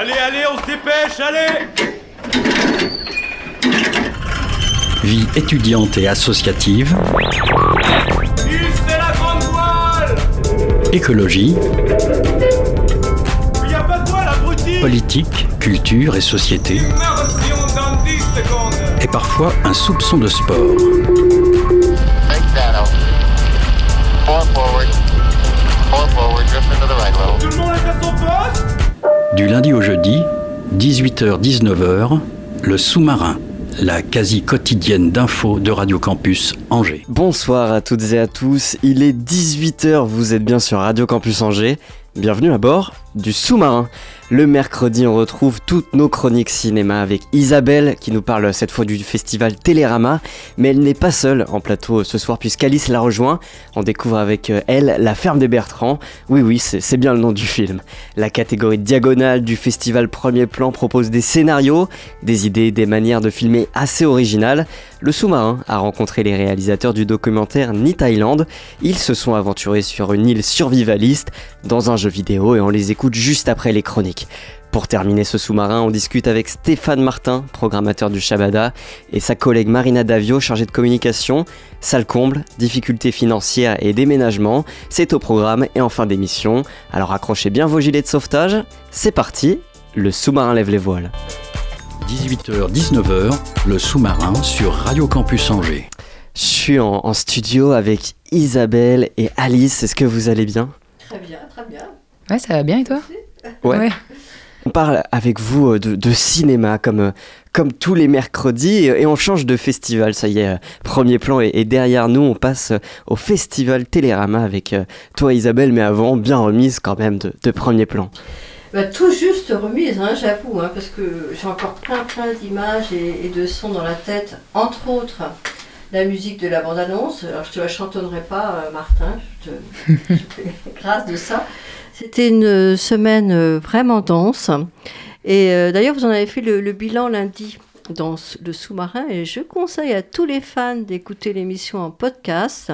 Allez, allez, on se dépêche, allez. Vie étudiante et associative, c'est la grande voile. Écologie, Il y a pas de voile, abruti. Politique, culture et société, Immersion dans 10 secondes et parfois un soupçon de sport. Du lundi au jeudi, 18h-19h, le sous-marin, la quasi quotidienne d'infos de Radio Campus Angers. Bonsoir à toutes et à tous, il est 18h, vous êtes bien sur Radio Campus Angers. Bienvenue à bord du sous-marin. Le mercredi, on retrouve toutes nos chroniques cinéma avec Isabelle qui nous parle cette fois du festival Télérama, mais elle n'est pas seule en plateau ce soir puisqu'Alice la rejoint. On découvre avec euh, elle La ferme des Bertrands. Oui, oui, c'est c'est bien le nom du film. La catégorie diagonale du festival Premier Plan propose des scénarios, des idées, des manières de filmer assez originales. Le sous-marin a rencontré les réalisateurs du documentaire Ni Thaïlande. Ils se sont aventurés sur une île survivaliste dans un jeu vidéo et on les écoute juste après les chroniques. Pour terminer ce sous-marin, on discute avec Stéphane Martin, programmateur du Shabada, et sa collègue Marina Davio, chargée de communication. Salle comble, difficultés financières et déménagement, c'est au programme et en fin d'émission. Alors accrochez bien vos gilets de sauvetage, c'est parti, le sous-marin lève les voiles. 18h-19h, le sous-marin sur Radio Campus Angers. Je suis en, en studio avec Isabelle et Alice, est-ce que vous allez bien? Très bien, très bien. Ouais, ça va bien et toi? Ouais. On parle avec vous euh, de, de cinéma comme, euh, comme tous les mercredis et et on change de festival. Ça y est, euh, premier plan est, est derrière nous. On passe au festival Télérama avec toi Isabelle, mais avant, bien remise quand même de, de premier plan. Bah, tout juste remise, hein, j'avoue, hein, parce que j'ai encore plein plein d'images et, et de sons dans la tête, entre autres la musique de la bande-annonce. Alors je te la chantonnerai pas, euh, Martin, je te, je te fais grâce de ça. C'était une euh, semaine euh, vraiment dense. Et euh, d'ailleurs, vous en avez fait le, le bilan lundi dans le sous-marin. Et je conseille à tous les fans d'écouter l'émission en podcast.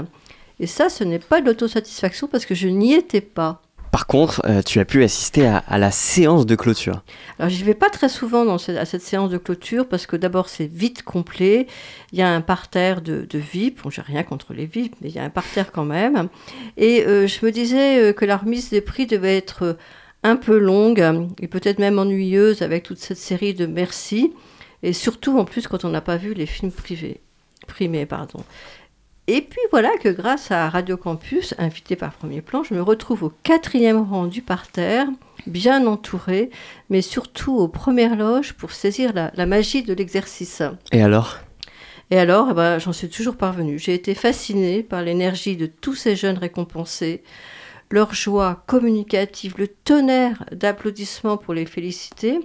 Et ça, ce n'est pas de l'autosatisfaction parce que je n'y étais pas. Par contre, euh, tu as pu assister à, la séance de clôture. Alors, j'y vais pas très souvent à cette séance de clôture parce que d'abord, c'est vite complet. Il y a un parterre de, de VIP. Bon, j'ai rien contre les VIP, mais il y a un parterre quand même. Et euh, je me disais euh, que la remise des prix devait être un peu longue et peut-être même ennuyeuse avec toute cette série de merci. Et surtout, en plus, quand on n'a pas vu les films privés, primés, pardon. Et puis voilà que grâce à Radio Campus, invité par Premier Plan, je me retrouve au quatrième rang du parterre, bien entouré, mais surtout aux premières loges pour saisir la, la magie de l'exercice. Et alors? Et alors, eh ben, j'en suis toujours parvenue. J'ai été fascinée par l'énergie de tous ces jeunes récompensés, leur joie communicative, le tonnerre d'applaudissements pour les féliciter.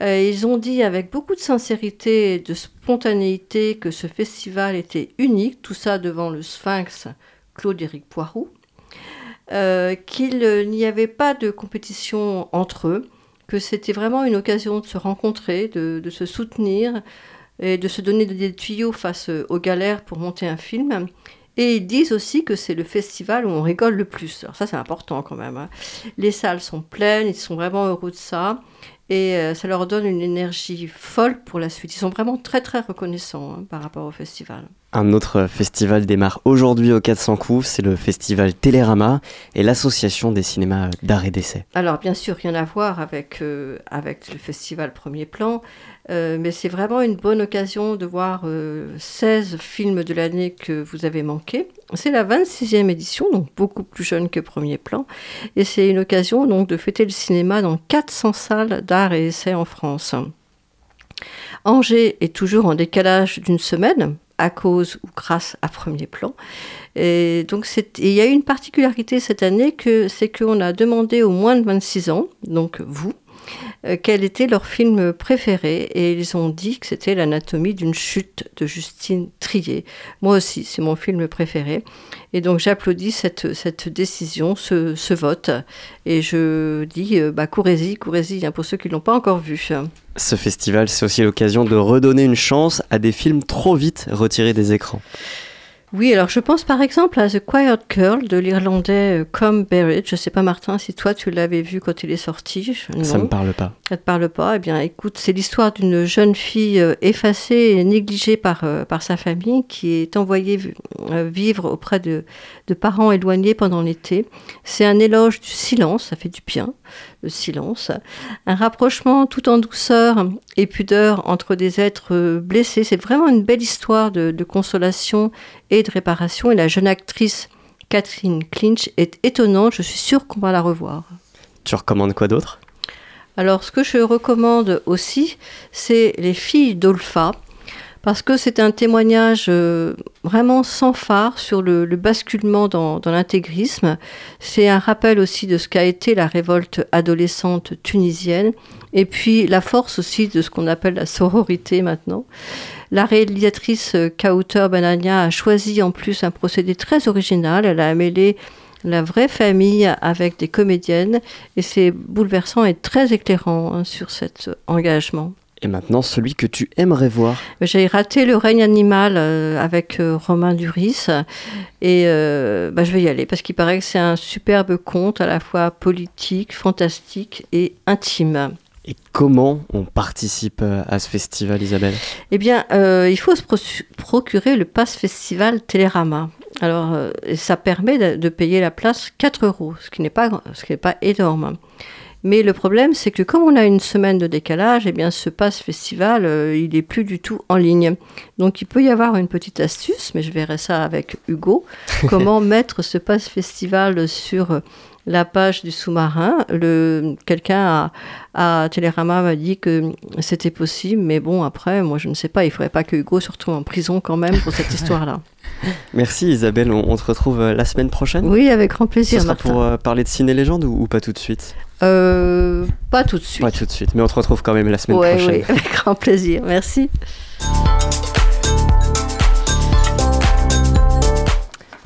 Euh, ils ont dit avec beaucoup de sincérité et de spontanéité que ce festival était unique, tout ça devant le sphinx Claude-Éric Poiroux, euh, qu'il n'y avait pas de compétition entre eux, que c'était vraiment une occasion de se rencontrer, de, se soutenir et de se donner des tuyaux face aux galères pour monter un film. Et ils disent aussi que c'est le festival où on rigole le plus. Alors ça, c'est important quand même. hein. Les salles sont pleines, ils sont vraiment heureux de ça. Et euh, ça leur donne une énergie folle pour la suite. Ils sont vraiment très très reconnaissants hein, par rapport au festival. Un autre festival démarre aujourd'hui au 400 coups, c'est le festival Télérama et l'association des cinémas d'art et d'essai. Alors bien sûr, rien à voir avec, euh, avec le festival Premier Plan, euh, mais c'est vraiment une bonne occasion de voir euh, 16 films de l'année que vous avez manqués. C'est la 26e édition, donc beaucoup plus jeune que Premier Plan, et c'est une occasion donc de fêter le cinéma dans 400 salles d'art et essai en France. Angers est toujours en décalage d'une semaine à cause ou grâce à Premier Plan. Et donc il y a eu une particularité cette année que c'est qu'on a demandé aux moins de 26 ans, donc vous, quel était leur film préféré et ils ont dit que c'était l'anatomie d'une chute de Justine Trier. Moi aussi, c'est mon film préféré. Et donc j'applaudis cette, cette décision, ce, ce vote. Et je dis, euh, bah, courez-y, courez-y, hein, pour ceux qui ne l'ont pas encore vu. Ce festival, c'est aussi l'occasion de redonner une chance à des films trop vite retirés des écrans. Oui, alors je pense par exemple à The Quiet Girl de l'Irlandais euh, Com Barrett. Je ne sais pas Martin si toi tu l'avais vu quand il est sorti. Ça non. me parle pas. Ça te parle pas? Eh bien, écoute, c'est l'histoire d'une jeune fille euh, effacée et négligée par, euh, par sa famille qui est envoyée vi- vivre auprès de, de parents éloignés pendant l'été. C'est un éloge du silence, ça fait du bien, le silence. Un rapprochement tout en douceur et pudeur entre des êtres euh, blessés. C'est vraiment une belle histoire de, de consolation et de réparation. Et la jeune actrice Catherine Clinch est étonnante. Je suis sûre qu'on va la revoir. Tu recommandes quoi d'autre? Alors, ce que je recommande aussi, c'est Les filles d'Olpha, parce que c'est un témoignage euh, vraiment sans phare sur le, le basculement dans, dans l'intégrisme. C'est un rappel aussi de ce qu'a été la révolte adolescente tunisienne, et puis la force aussi de ce qu'on appelle la sororité maintenant. La réalisatrice euh, Kauter Banania a choisi en plus un procédé très original. Elle a mêlé la vraie famille avec des comédiennes et c'est bouleversant et très éclairant hein, sur cet engagement. Et maintenant, celui que tu aimerais voir. J'ai raté le règne animal euh, avec euh, Romain Duris et euh, bah, je vais y aller parce qu'il paraît que c'est un superbe conte à la fois politique, fantastique et intime. Et comment on participe à ce festival, Isabelle? Eh bien, euh, il faut se pro- procurer le pass festival Télérama. Alors, euh, ça permet de, de payer la place 4 euros, ce qui n'est pas, ce qui n'est pas énorme. Mais le problème, c'est que comme on a une semaine de décalage, eh bien, ce pass festival, euh, il est plus du tout en ligne. Donc, il peut y avoir une petite astuce, mais je verrai ça avec Hugo. Comment mettre ce pass festival sur la page du sous-marin Le quelqu'un à, à Télérama m'a dit que c'était possible, mais bon, après, moi, je ne sais pas. Il faudrait pas que Hugo se retrouve en prison quand même pour cette histoire-là. Merci Isabelle, on, on te retrouve euh, la semaine prochaine Oui, avec grand Ce plaisir, sera Martin. pour euh, parler de ciné-légende ou, ou pas tout de suite? Euh, pas tout de suite. Pas tout de suite, mais on te retrouve quand même la semaine Ouais, prochaine. ouais, avec grand plaisir. Merci.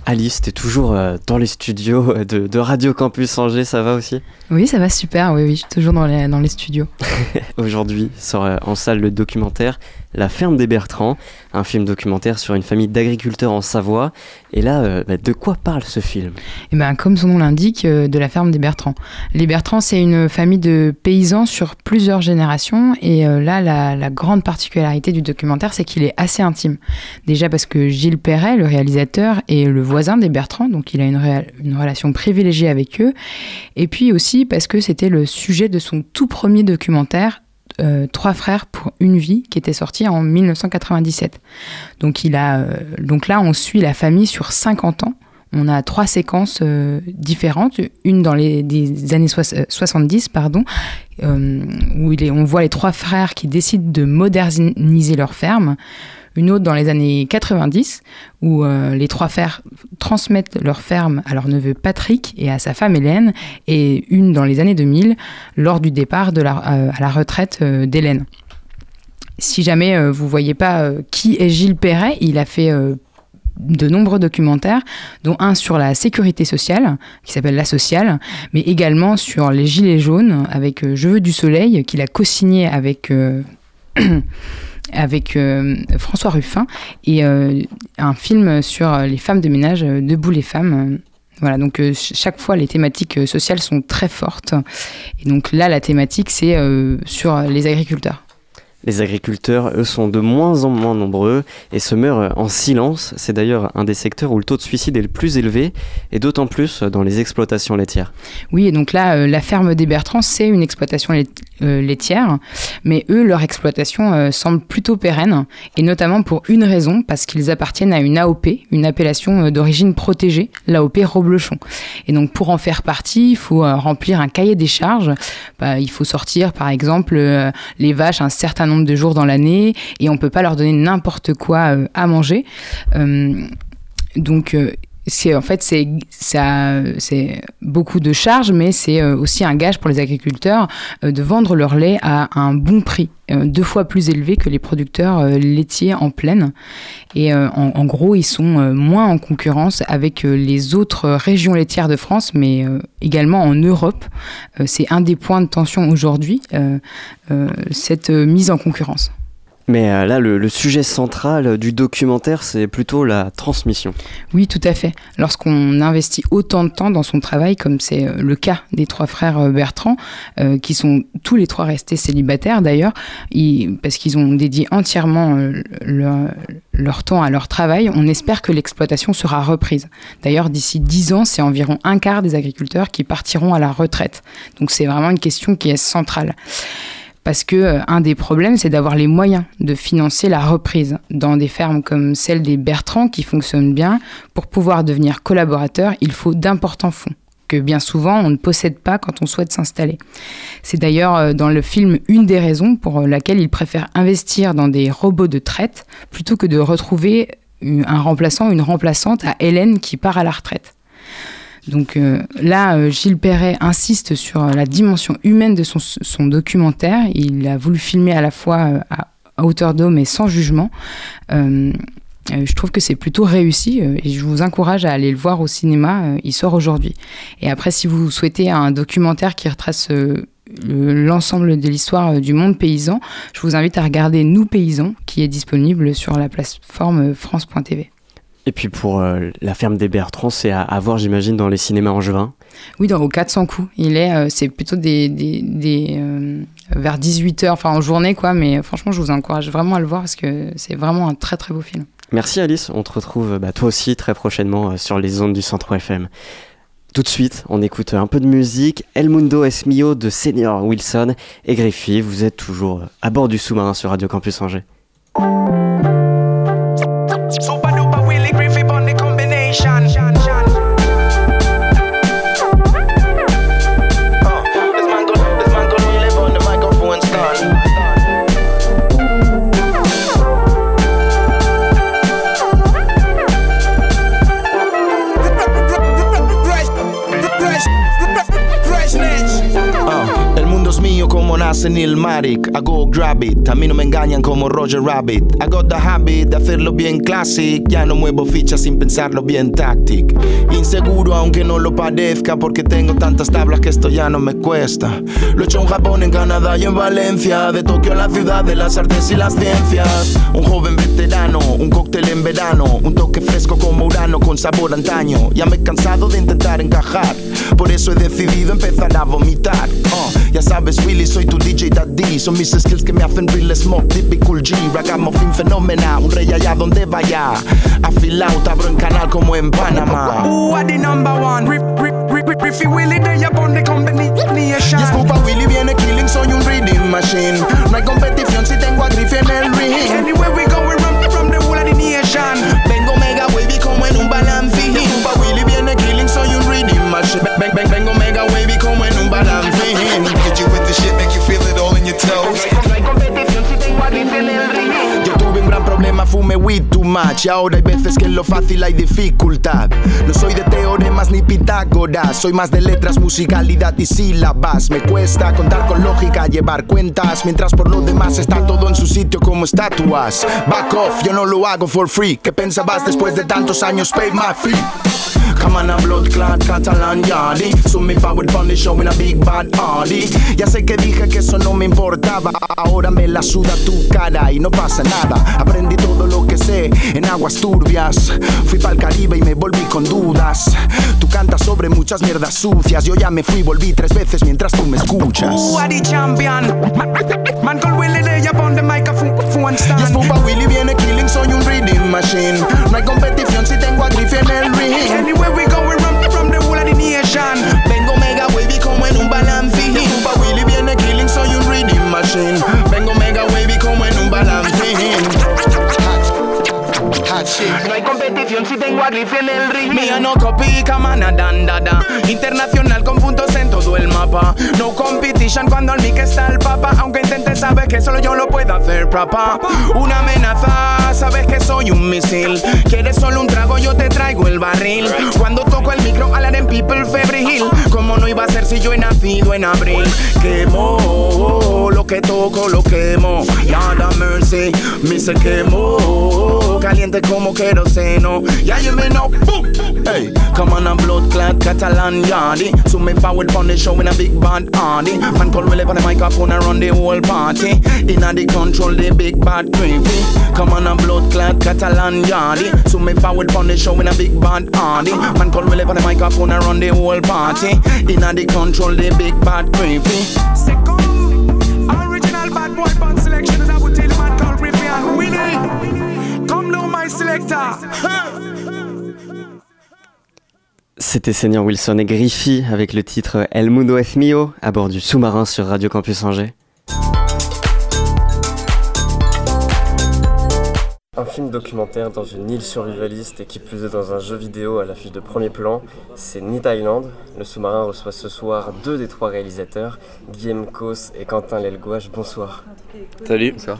Alice, t'es toujours euh, dans les studios euh, de, de Radio Campus Angers, ça va aussi? Oui, ça va super, oui, oui, je suis toujours dans les, dans les studios. Aujourd'hui sort en salle le documentaire La ferme des Bertrands, un film documentaire sur une famille d'agriculteurs en Savoie. Et là, euh, bah, de quoi parle ce film? Et ben, comme son nom l'indique, euh, de la ferme des Bertrands. Les Bertrands, c'est une famille de paysans sur plusieurs générations. Et euh, là, la, grande particularité du documentaire, c'est qu'il est assez intime. Déjà parce que Gilles Perret, le réalisateur, est le voisin des Bertrands, donc il a une relation privilégiée avec eux. Et puis aussi parce que c'était le sujet de son tout premier documentaire. Euh, Trois frères pour une vie qui était sorti en 1997. Donc, il a, euh, donc là, on suit la famille sur 50 ans. On a trois séquences euh, différentes, une dans les des années soix- euh, 70, pardon, où on voit les trois frères qui décident de moderniser leur ferme. Une autre dans les années 90, où euh, les trois frères transmettent leur ferme à leur neveu Patrick et à sa femme Hélène, et une dans les années 2000, lors du départ euh, à la retraite euh, d'Hélène. Si jamais vous voyez pas qui est Gilles Perret, il a fait de nombreux documentaires, dont un sur la sécurité sociale, qui s'appelle La Sociale, mais également sur les Gilets jaunes, avec Je veux du soleil, qu'il a co-signé avec, avec euh, François Ruffin, et euh, un film sur les femmes de ménage, euh, Debout les femmes. Voilà, donc euh, ch- chaque fois les thématiques euh, sociales sont très fortes. Et donc là, la thématique, c'est euh, sur les agriculteurs. Les agriculteurs, eux, sont de moins en moins nombreux et se meurent en silence. C'est d'ailleurs un des secteurs où le taux de suicide est le plus élevé, et d'autant plus dans les exploitations laitières. Oui, et donc là, euh, la ferme des Bertrands, c'est une exploitation euh, laitière, mais eux, leur exploitation euh, semble plutôt pérenne, et notamment pour une raison, parce qu'ils appartiennent à une AOP, une appellation d'origine protégée, l'AOP Roblechon. Et donc pour en faire partie, il faut remplir un cahier des charges. Bah, il faut sortir, par exemple, les vaches un certain nombre de jours dans l'année, et on peut pas leur donner n'importe quoi euh, à manger. Euh, donc euh, c'est en fait c'est ça c'est beaucoup de charges mais c'est euh, aussi un gage pour les agriculteurs euh, de vendre leur lait à un bon prix euh, deux fois plus élevé que les producteurs laitiers en plaine. Et en, en gros ils sont moins en concurrence avec les autres régions laitières de France mais également en Europe. C'est un des points de tension aujourd'hui cette mise en concurrence Mais euh, là, le, sujet central du documentaire, c'est plutôt la transmission. Oui, tout à fait. Lorsqu'on investit autant de temps dans son travail, comme c'est euh, le cas des trois frères euh, Bertrand, qui sont tous les trois restés célibataires d'ailleurs, parce qu'ils ont dédié entièrement leur, leur temps à leur travail, on espère que l'exploitation sera reprise. D'ailleurs, d'ici 10 ans, c'est environ un quart des agriculteurs qui partiront à la retraite. Donc c'est vraiment une question qui est centrale. Parce que euh, un des problèmes, c'est d'avoir les moyens de financer la reprise dans des fermes comme celle des Bertrand qui fonctionnent bien. Pour pouvoir devenir collaborateur, il faut d'importants fonds que bien souvent on ne possède pas quand on souhaite s'installer. C'est d'ailleurs euh, dans le film une des raisons pour laquelle il préfère investir dans des robots de traite plutôt que de retrouver un remplaçant une remplaçante à Hélène qui part à la retraite. Donc euh, là, euh, Gilles Perret insiste sur euh, la dimension humaine de son, documentaire. Il a voulu filmer à la fois à, hauteur d'eau mais sans jugement. Je trouve que c'est plutôt réussi et je vous encourage à aller le voir au cinéma. il sort aujourd'hui. Et après, si vous souhaitez un documentaire qui retrace le- l'ensemble de l'histoire du monde paysan, je vous invite à regarder Nous paysans, qui est disponible sur la plateforme France.tv. Et puis pour euh, la ferme des Bertrands, c'est à, à voir, j'imagine, dans les cinémas angevins. Oui, dans, au 400 coups. Il est, euh, c'est plutôt des, des, des, euh, vers 18h, enfin en journée, quoi. Mais franchement, je vous encourage vraiment à le voir parce que c'est vraiment un très très beau film. Merci Alice, on te retrouve bah, toi aussi très prochainement sur les ondes du Centre FM. Tout de suite, on écoute un peu de musique. El Mundo es mio de Senior Wilson et Griffith. Vous êtes toujours à bord du sous-marin sur Radio Campus Angers. Nace Neil Marik. I go grab it. A mí no me engañan como Roger Rabbit. I got the habit de hacerlo bien classic. Ya no muevo fichas sin pensarlo bien tactic. Inseguro aunque no lo parezca porque tengo tantas tablas que esto ya no me cuesta. Lo he hecho en Japón, en Canadá y en Valencia. De Tokio a la ciudad de las artes y las ciencias. Un joven veterano, un cóctel en verano. Un toque fresco como Urano con sabor antaño. Ya me he cansado de intentar encajar. Por eso he decidido empezar a vomitar. Uh, ya sabes, Willy, soy tu DJ Daddy. Son mis skills que me hacen real smoke, typical G. Ragamuffin fenómena, un rey allá donde vaya. Afilado, abro en canal como en Panamá. Who are the number one? Rip, rip, rip, rip, Riffy Willie, they upon the combination. Yes, Pupa Willy viene killing, soy un reading machine. No hay competición si tengo a Griffy en el ring. Anywhere we go, we run from the whole of the nation. Vengo mega wavy como en un balancín. Y ahora hay veces que en lo fácil hay dificultad. No soy de teoremas ni Pitágoras. Soy más de letras, musicalidad y sílabas. Me cuesta contar con lógica, llevar cuentas. Mientras por lo demás está todo en su sitio como estatuas. Back off, yo no lo hago for free. ¿Qué pensabas después de tantos años? Pay my fee. Come blood clot Catalan yardy So me forward on the show in a big bad Audi Ya sé que dije que eso no me importaba. Ahora me la suda tu cara y no pasa nada. Aprendí todo lo que sé en aguas turbias. Fui pa'l Caribe y me volví con dudas. Tú cantas sobre muchas mierdas sucias. Yo ya me fui, volví tres veces mientras tú me escuchas. Who champion? Man, man called Willie, they upon the microphone stand. Yes, Pupa Willy viene killing, soy un reading machine No hay competición si tengo a Griffy en el ring Anywhere we go, we run from the whole of the nation. Vengo mega wavy como en un balancín. Pupa Willy viene killing, soy un reading machine. Si tengo a Griffy en el ring. Mía no copy, camana dandada. Internacional con puntos en todo el mapa. No competition cuando el mic está el papa. Aunque intentes, sabes que solo yo lo puedo hacer, papá. Una amenaza, sabes que soy un misil. Quieres solo un trago, yo te traigo el barril. Cuando toco el micro, hablar en people febril. Como no iba a ser si yo he nacido en abril. Quemo lo que toco, lo quemo. Nada mercy, me se quemó. caliente como queroseno. Yeah, you may know. Boom. Hey, come on a blood clot Catalan yardy. So me forward on the show in a big bad hardy. Man call relay on the microphone run the whole party. Inna the control the big bad gravy. Come on a blood clot Catalan yardy. So me forward on the show in a big bad hardy. Man call relay on the microphone run the whole party. Inna the control the big bad gravy. C'était Seigneur Wilson et Griffy avec le titre El Mundo es Mio à bord du sous-marin sur Radio Campus Angers. Un film documentaire dans une île survivaliste et qui plus est dans un jeu vidéo à l'affiche de premier plan, c'est Ni Island. Le sous-marin reçoit ce soir deux des trois réalisateurs, Guillaume Cos et Quentin Lelgouache. Bonsoir. Salut. Alors,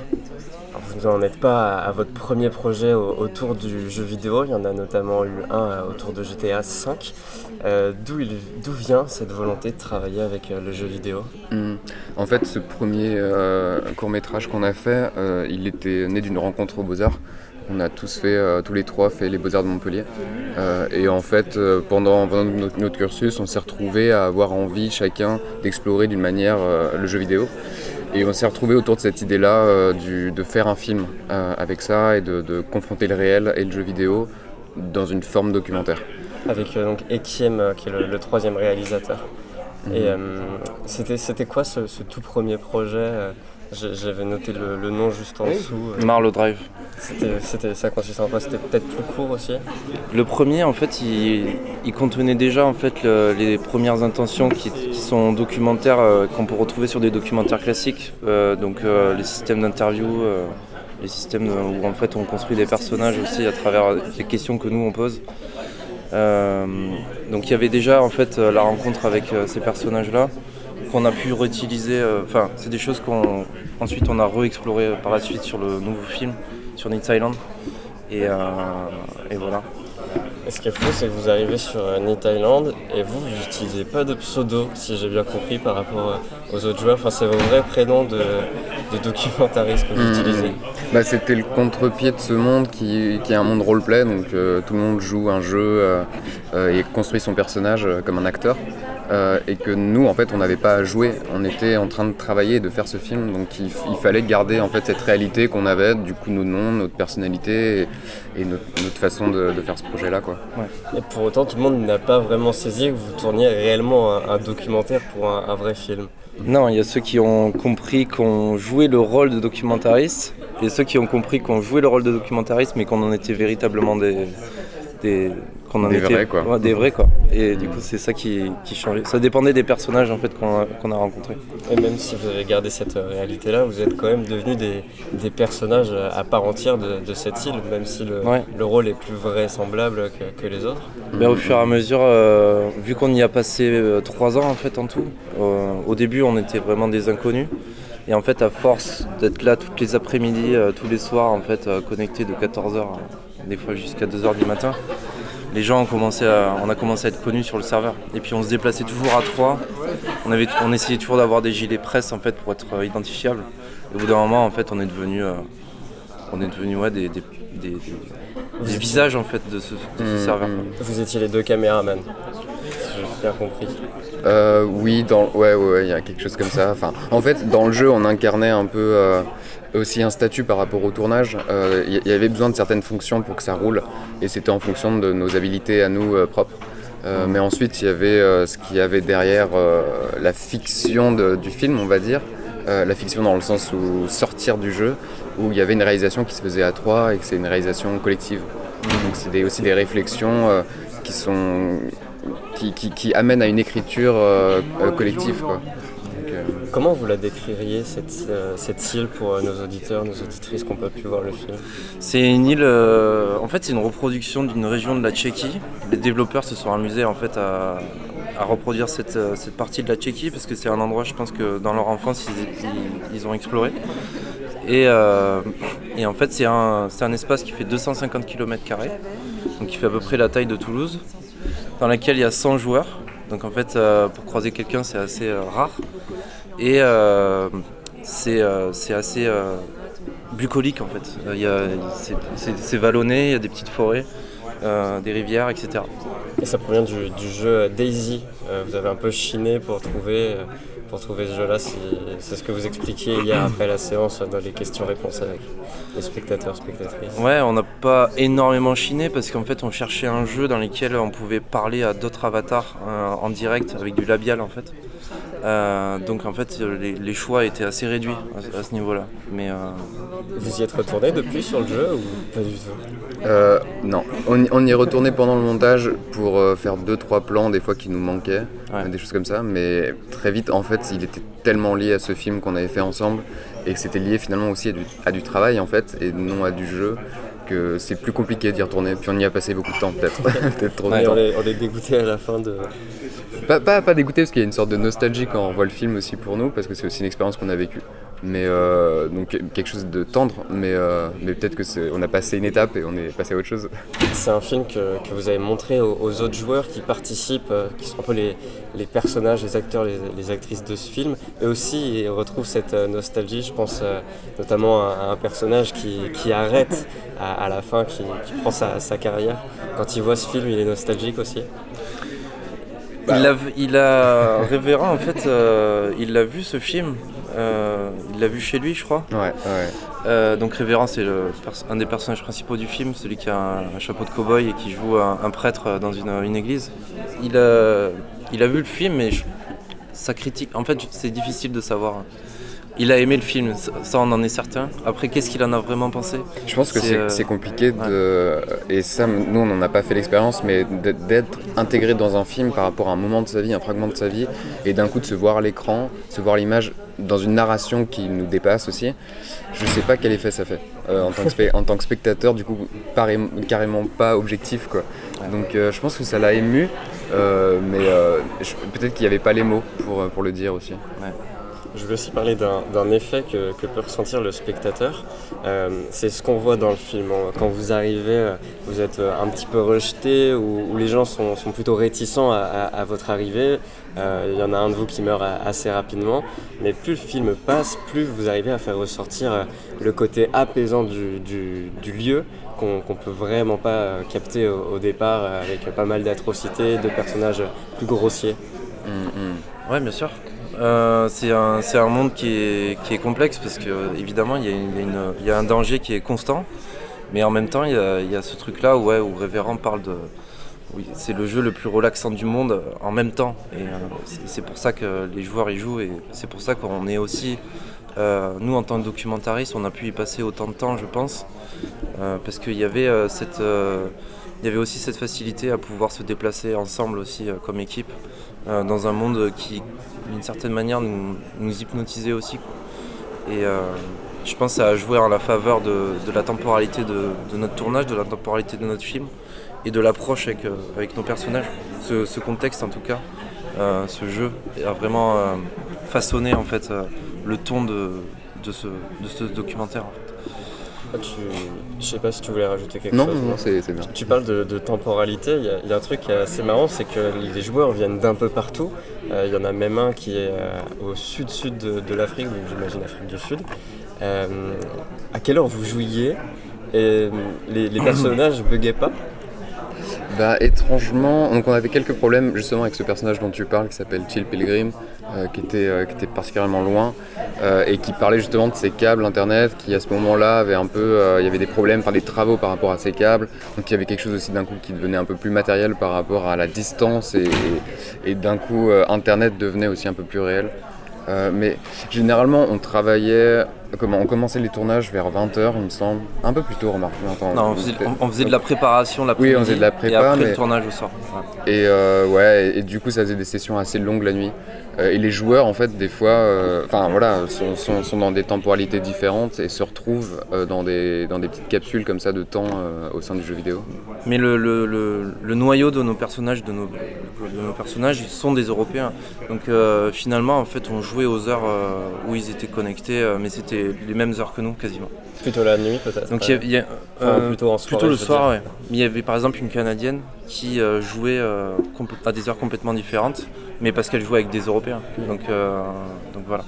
vous n'en êtes pas à, à votre premier projet au- autour du jeu vidéo, il y en a notamment eu un euh, autour de GTA V. Euh, D'où il- d'où vient cette volonté de travailler avec euh, le jeu vidéo? Hmm. En fait, ce premier court métrage qu'on a fait, euh, il était né d'une rencontre aux Beaux-Arts. On a tous fait, euh, tous les trois fait les Beaux-Arts de Montpellier. Euh, et en fait, euh, pendant, pendant notre, notre cursus, on s'est retrouvés à avoir envie chacun d'explorer d'une manière le jeu vidéo. Et on s'est retrouvés autour de cette idée-là de faire un film avec ça et de, de confronter le réel et le jeu vidéo dans une forme documentaire. Avec donc Ekiem, qui est le, le troisième réalisateur. Mhm. Et euh, c'était quoi ce, ce tout premier projet J'avais noté le, le nom juste en dessous. euh. Marlow Drive. C'était- ça consistait en quoi C'était peut-être plus court aussi Le premier, en fait, il, il contenait déjà en fait le- les premières intentions qui, qui sont documentaires euh, qu'on peut retrouver sur des documentaires classiques, Euh, donc euh, les systèmes d'interview, euh, les systèmes où en fait on construit des personnages aussi à travers les questions que nous on pose. Euh, donc il y avait déjà en fait la rencontre avec euh, ces personnages-là qu'on a pu réutiliser. euh, Enfin, c'est des choses qu'on ensuite on a re-exploré euh, par la suite sur le nouveau film sur Need Island. Et, euh, et voilà. Et ce qui est fou, c'est que vous arrivez sur euh, Ni Thailand et vous, vous n'utilisez pas de pseudo, si j'ai bien compris, par rapport euh, aux autres joueurs. Enfin, c'est vos vrais prénoms de, de documentaristes que vous Mhm. utilisez. Bah, C'était le contre-pied de ce monde qui, qui est un monde roleplay, donc euh, tout le monde joue un jeu euh, euh, et construit son personnage euh, comme un acteur. Euh, et que nous, en fait, on n'avait pas à jouer, on était en train de travailler et de faire ce film, donc il, il fallait garder en fait cette réalité qu'on avait, du coup nos noms, notre personnalité et, et notre, notre façon de, de faire ce projet-là. quoi. Et pour autant, tout le monde n'a pas vraiment saisi que vous tourniez réellement un, un documentaire pour un, un vrai film. Non, il y a ceux qui ont compris qu'on jouait le rôle de documentariste, et ceux qui ont compris qu'on jouait le rôle de documentariste, mais qu'on en était véritablement des. des qu'on en Des était vrais, quoi. ouais, des vrais quoi. Et du coup c'est ça qui, qui changeait. Ça dépendait des personnages en fait qu'on a, qu'on a rencontrés. Et même si vous avez gardé cette euh, réalité-là, vous êtes quand même devenus des, des personnages euh, à part entière de, de cette île, même si le, Ouais. le rôle est plus vraisemblable que, que les autres. Mais au fur et à mesure, euh, vu qu'on y a passé trois ans en fait en tout, euh, au début on était vraiment des inconnus. Et en fait à force d'être là toutes les après-midi, euh, tous les soirs en fait euh, connectés de 14h, des fois jusqu'à 2h du matin, les gens ont commencé à, on a commencé à être connus sur le serveur. Et puis on se déplaçait toujours à trois. On, avait, on essayait toujours d'avoir des gilets presse en fait pour être euh, identifiables. Et au bout d'un moment en fait on est devenu, euh, on est devenu ouais, des, des, des- des- des visages en fait de ce, de ce Mm, serveur. Vous étiez les deux caméramans, si j'ai bien compris. Euh, oui, dans, ouais, ouais, ouais, il y a quelque chose comme ça. Enfin, en fait, dans le jeu, on incarnait un peu euh, aussi un statut par rapport au tournage. Euh, Il y, y avait besoin de certaines fonctions pour que ça roule, et c'était en fonction de nos habilités à nous euh, propres. Euh, mais ensuite, il y avait euh, ce qu'il y avait derrière euh, la fiction du film, on va dire. Euh, la fiction dans le sens où sortir du jeu, où il y avait une réalisation qui se faisait à trois et que c'est une réalisation collective. Donc c'est aussi des réflexions euh, qui sont qui, qui- amènent à une écriture euh, euh, collective. Euh, Comment vous la décririez, cette, euh, cette île, pour euh, nos auditeurs, nos auditrices qui n'ont pas pu voir le film? C'est une île, euh, en fait c'est une reproduction d'une région de la Tchéquie. Les développeurs se sont amusés en fait à, à reproduire cette, euh, cette partie de la Tchéquie parce que c'est un endroit je pense que dans leur enfance ils, ils- ils ont exploré. Et, euh, et en fait c'est un, c'est un espace qui fait 250 km, donc qui fait à peu près la taille de Toulouse, dans laquelle il y a 100 joueurs. Donc en fait euh, pour croiser quelqu'un c'est assez euh, rare. Et euh, c'est assez... bucolique en fait. C'est- vallonné, il y a des petites forêts, des rivières, etc. Et ça provient du, du jeu Daisy. Vous avez un peu chiné pour trouver, pour trouver ce jeu-là. C'est ce que vous expliquiez hier après la séance dans les questions-réponses avec les spectateurs, spectatrices. Ouais, on n'a pas énormément chiné parce qu'en fait on cherchait un jeu dans lequel on pouvait parler à d'autres avatars euh, en direct avec du labial en fait. Euh, donc en fait les, les choix étaient assez réduits à, à ce niveau-là. Mais euh, Vous y êtes retourné depuis sur le jeu ou pas du tout? Euh, non, on, y- on y est retourné pendant le montage pour faire deux trois plans des fois qui nous manquaient, Ouais. des choses comme ça. Mais très vite, en fait, il était tellement lié à ce film qu'on avait fait ensemble et que c'était lié finalement aussi à du, à du travail en fait et non à du jeu que c'est plus compliqué d'y retourner. Puis on y a passé beaucoup de temps peut-être, peut-être trop de Ouais, temps. on, est, on est dégoûté à la fin de. Pas, dégoûté parce qu'il y a une sorte de nostalgie quand on voit le film aussi pour nous parce que c'est aussi une expérience qu'on a vécue. Mais euh, donc quelque chose de tendre, mais, euh, peut-être que on a passé une étape et on est passé à autre chose. C'est un film que, vous avez montré aux, autres joueurs qui participent, euh, qui sont un peu les, personnages, les acteurs, les, actrices de ce film. Et aussi, ils retrouvent cette nostalgie. Je pense notamment à, un personnage qui, arrête à, la fin, qui, prend sa carrière. Quand il voit ce film, il est nostalgique aussi. Il, a, il a Révérend en fait, euh, il l'a vu ce film. euh, il l'a vu chez lui, je crois. Ouais, ouais. Euh, donc Révérend, c'est un des personnages principaux du film, celui qui a un, un chapeau de cow-boy et qui joue un, un prêtre dans une, une église. Il a, il a vu le film, mais je- sa critique, en fait, c'est difficile de savoir. Il a aimé le film, ça on en est certain. Après, qu'est-ce qu'il en a vraiment pensé? Je pense que c'est, euh, compliqué de. Et ça, nous, on n'en a pas fait l'expérience, mais d'être, intégré dans un film par rapport à un moment de sa vie, un fragment de sa vie, et d'un coup de se voir à l'écran, se voir l'image dans une narration qui nous dépasse aussi. Je sais pas quel effet ça fait. Euh, en, tant que spect- en tant que spectateur, du coup, carrément pas objectif, quoi. Donc euh, je pense que ça l'a ému, mais peut-être qu'il n'y avait pas les mots pour, pour le dire aussi. Je voulais aussi parler d'un effet que, peut ressentir le spectateur. Euh, c'est ce qu'on voit dans le film. Quand vous arrivez, euh, vous êtes euh, un petit peu rejeté ou, les gens sont, plutôt réticents à, votre arrivée. Il y en a un de vous qui meurt assez rapidement. Mais plus le film passe, plus vous arrivez à faire ressortir le côté apaisant du, lieu qu'on qu'on peut vraiment pas capter au, départ avec pas mal d'atrocités, de personnages plus grossiers. Ouais, bien sûr. Euh, c'est un, un monde qui est, qui est complexe parce que évidemment il y, a une- il y a un danger qui est constant, mais en même temps il y a, il y a ce truc là où, ouais, où Révérend parle de. Oui, c'est le jeu le plus relaxant du monde en même temps. Et euh, c'est, pour ça que les joueurs y jouent et c'est pour ça qu'on est aussi. euh, nous en tant que documentaristes, on a pu y passer autant de temps, je pense, parce qu'il y avait euh, euh, y avait aussi cette facilité à pouvoir se déplacer ensemble aussi euh, comme équipe euh, dans un monde qui, d'une certaine manière, nous, hypnotisait aussi. Et euh, je pense a joué en la faveur de, la temporalité de, notre tournage, de la temporalité de notre film et de l'approche avec, euh, nos personnages. Ce, contexte, en tout cas, euh, ce jeu a vraiment euh, façonné en fait euh, le ton de, ce, documentaire. Ah, tu- Je sais pas si tu voulais rajouter quelque Non, chose. non, non, c'est- bien. Tu parles de, de temporalité. Il y, a, il y a un truc qui est assez marrant, c'est que les joueurs viennent d'un peu partout. Euh, il y en a même un qui est euh, au sud-sud de, de l'Afrique, donc j'imagine Afrique du Sud. Euh, à quelle heure vous jouiez? Et les, les personnages buggaient pas? Bah étrangement, donc on avait quelques problèmes justement avec ce personnage dont tu parles qui s'appelle Chill Pilgrim, euh, qui, était, euh, qui était particulièrement loin euh, et qui parlait justement de ses câbles internet qui à ce moment-là avait un peu, il y avait des problèmes, enfin des travaux par rapport à ces câbles, donc il y avait quelque chose aussi d'un coup qui devenait un peu plus matériel par rapport à la distance et, et- et d'un coup internet devenait aussi un peu plus réel. Mais généralement on travaillait, on commençait les tournages vers 20h il me semble, un peu plus tôt remarque. attends, Non, on faisait, on- on faisait de la préparation l'après-midi Oui, on faisait de la prépa, et après mais- le tournage au soir. Ouais. et euh, ouais, et, et du coup, ça faisait des sessions assez longues la nuit. Euh, et les joueurs, en fait, des fois, euh, enfin voilà, sont, sont- sont dans des temporalités différentes et se retrouvent euh, dans, des, dans des petites capsules comme ça de temps euh, au sein du jeu vidéo. Mais le, le- le- le noyau de nos personnages, de nos, de nos personnages, ils sont des Européens. Donc euh, finalement, en fait, on jouait aux heures euh, où ils étaient connectés, euh, mais c'était les mêmes heures que nous quasiment. Plutôt la nuit peut-être Donc il y a- il y a, Enfin, plutôt en soirée, plutôt le soir, ouais. Mais il y avait par exemple une Canadienne qui euh, jouait euh, à des heures complètement différentes. Mais parce qu'elle joue avec des Européens. Donc, euh, donc voilà.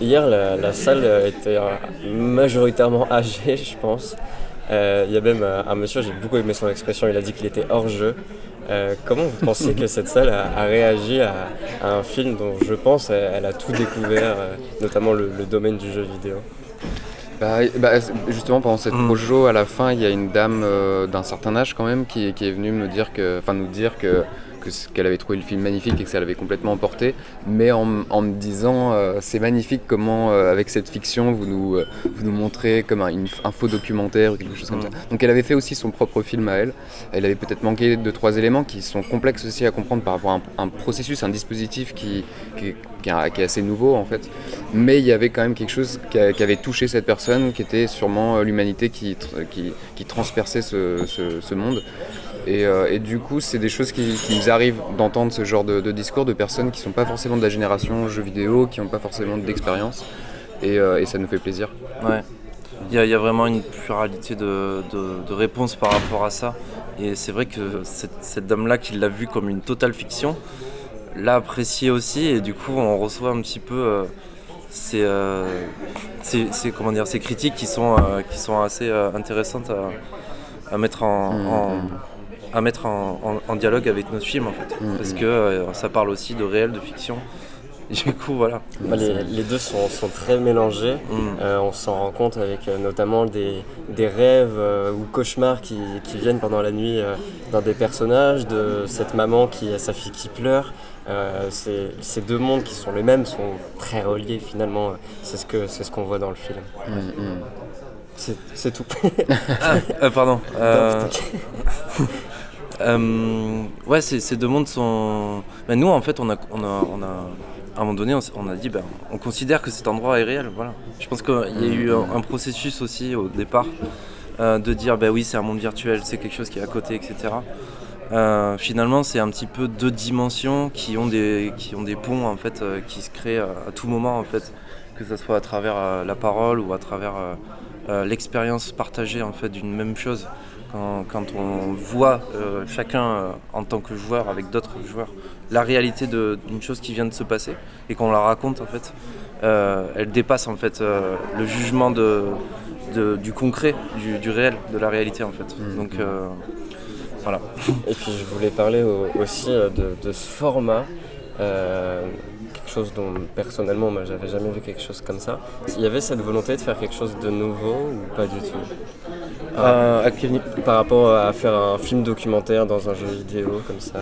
Hier, la, la salle était euh, majoritairement âgée, je pense. Euh, Il y a même un monsieur, j'ai beaucoup aimé son expression, il a dit qu'il était hors jeu. Euh, comment vous pensez que cette salle a, a réagi à, à un film dont je pense elle, elle a tout découvert, notamment le, le domaine du jeu vidéo? Bah, bah, justement, pendant cette projo, à la fin, il y a une dame euh, d'un certain âge quand même qui, qui est venue me dire que, enfin, nous dire que qu'elle avait trouvé le film magnifique et que ça l'avait complètement emporté, mais en, me disant euh, c'est magnifique comment euh, avec cette fiction vous nous, euh, vous nous montrez comme un, une- un faux documentaire ou quelque chose comme ça. Donc elle avait fait aussi son propre film à elle. Elle avait peut-être manqué de trois éléments qui sont complexes aussi à comprendre par rapport à un, un processus, un dispositif qui, qui, qui est, qui est assez nouveau en fait. Mais il y avait quand même quelque chose qui, a- avait touché cette personne, qui était sûrement l'humanité qui, qui, qui transperçait ce, ce- ce monde. Et, euh, et du coup, c'est des choses qui, qui nous arrivent d'entendre ce genre de, de discours de personnes qui sont pas forcément de la génération jeux vidéo, qui n'ont pas forcément d'expérience. Et, euh, et ça nous fait plaisir. Ouais. Il y, a- il y a vraiment une pluralité de, de- de réponses par rapport à ça. Et c'est vrai que cette, cette dame-là qui l'a vu comme une totale fiction, l'a apprécié aussi. Et du coup, on reçoit un petit peu euh, ces, comment dire, ces critiques qui sont, qui sont assez intéressantes à, à mettre en, en- à mettre en, en- en dialogue avec notre film en fait. Parce que euh, ça parle aussi de réel, de fiction. Du coup, voilà. Bah, les, les deux sont, sont très mélangés. Mm. Euh, on s'en rend compte avec euh, notamment des, des rêves euh, ou cauchemars qui, qui viennent pendant la nuit euh, d'un des personnages, de cette maman qui a sa fille qui pleure. Euh, c'est- ces deux mondes qui sont les mêmes sont très reliés finalement. C'est ce que c'est ce qu'on voit dans le film. C'est c'est tout. Ah, euh, pardon. Euh. Euh, ouais, ces, ces deux mondes sont. Ben, nous, en fait, on a, on a, à un moment donné, on, a dit, ben, on considère que cet endroit est réel. Voilà. Je pense qu'il y a eu un, processus aussi au départ euh, de dire, ben oui, c'est un monde virtuel, c'est quelque chose qui est à côté, etc. Euh, finalement, c'est un petit peu deux dimensions qui ont des, qui ont des ponts en fait, qui se créent à, tout moment en fait, que ce soit à travers la parole ou à travers l'expérience partagée en fait d'une même chose. Quand, quand on voit euh, chacun euh, en tant que joueur avec d'autres joueurs la réalité d'une chose qui vient de se passer et qu'on la raconte en fait, euh, elle dépasse en fait le jugement de, de- du concret, du, du réel, de la réalité en fait. Donc euh, voilà. Et puis je voulais parler au- aussi de, de ce format, euh, chose dont personnellement moi j'avais jamais vu quelque chose comme ça. Il y avait cette volonté de faire quelque chose de nouveau ou pas du tout? Euh, quel niveau Par rapport à faire un film documentaire dans un jeu vidéo comme ça?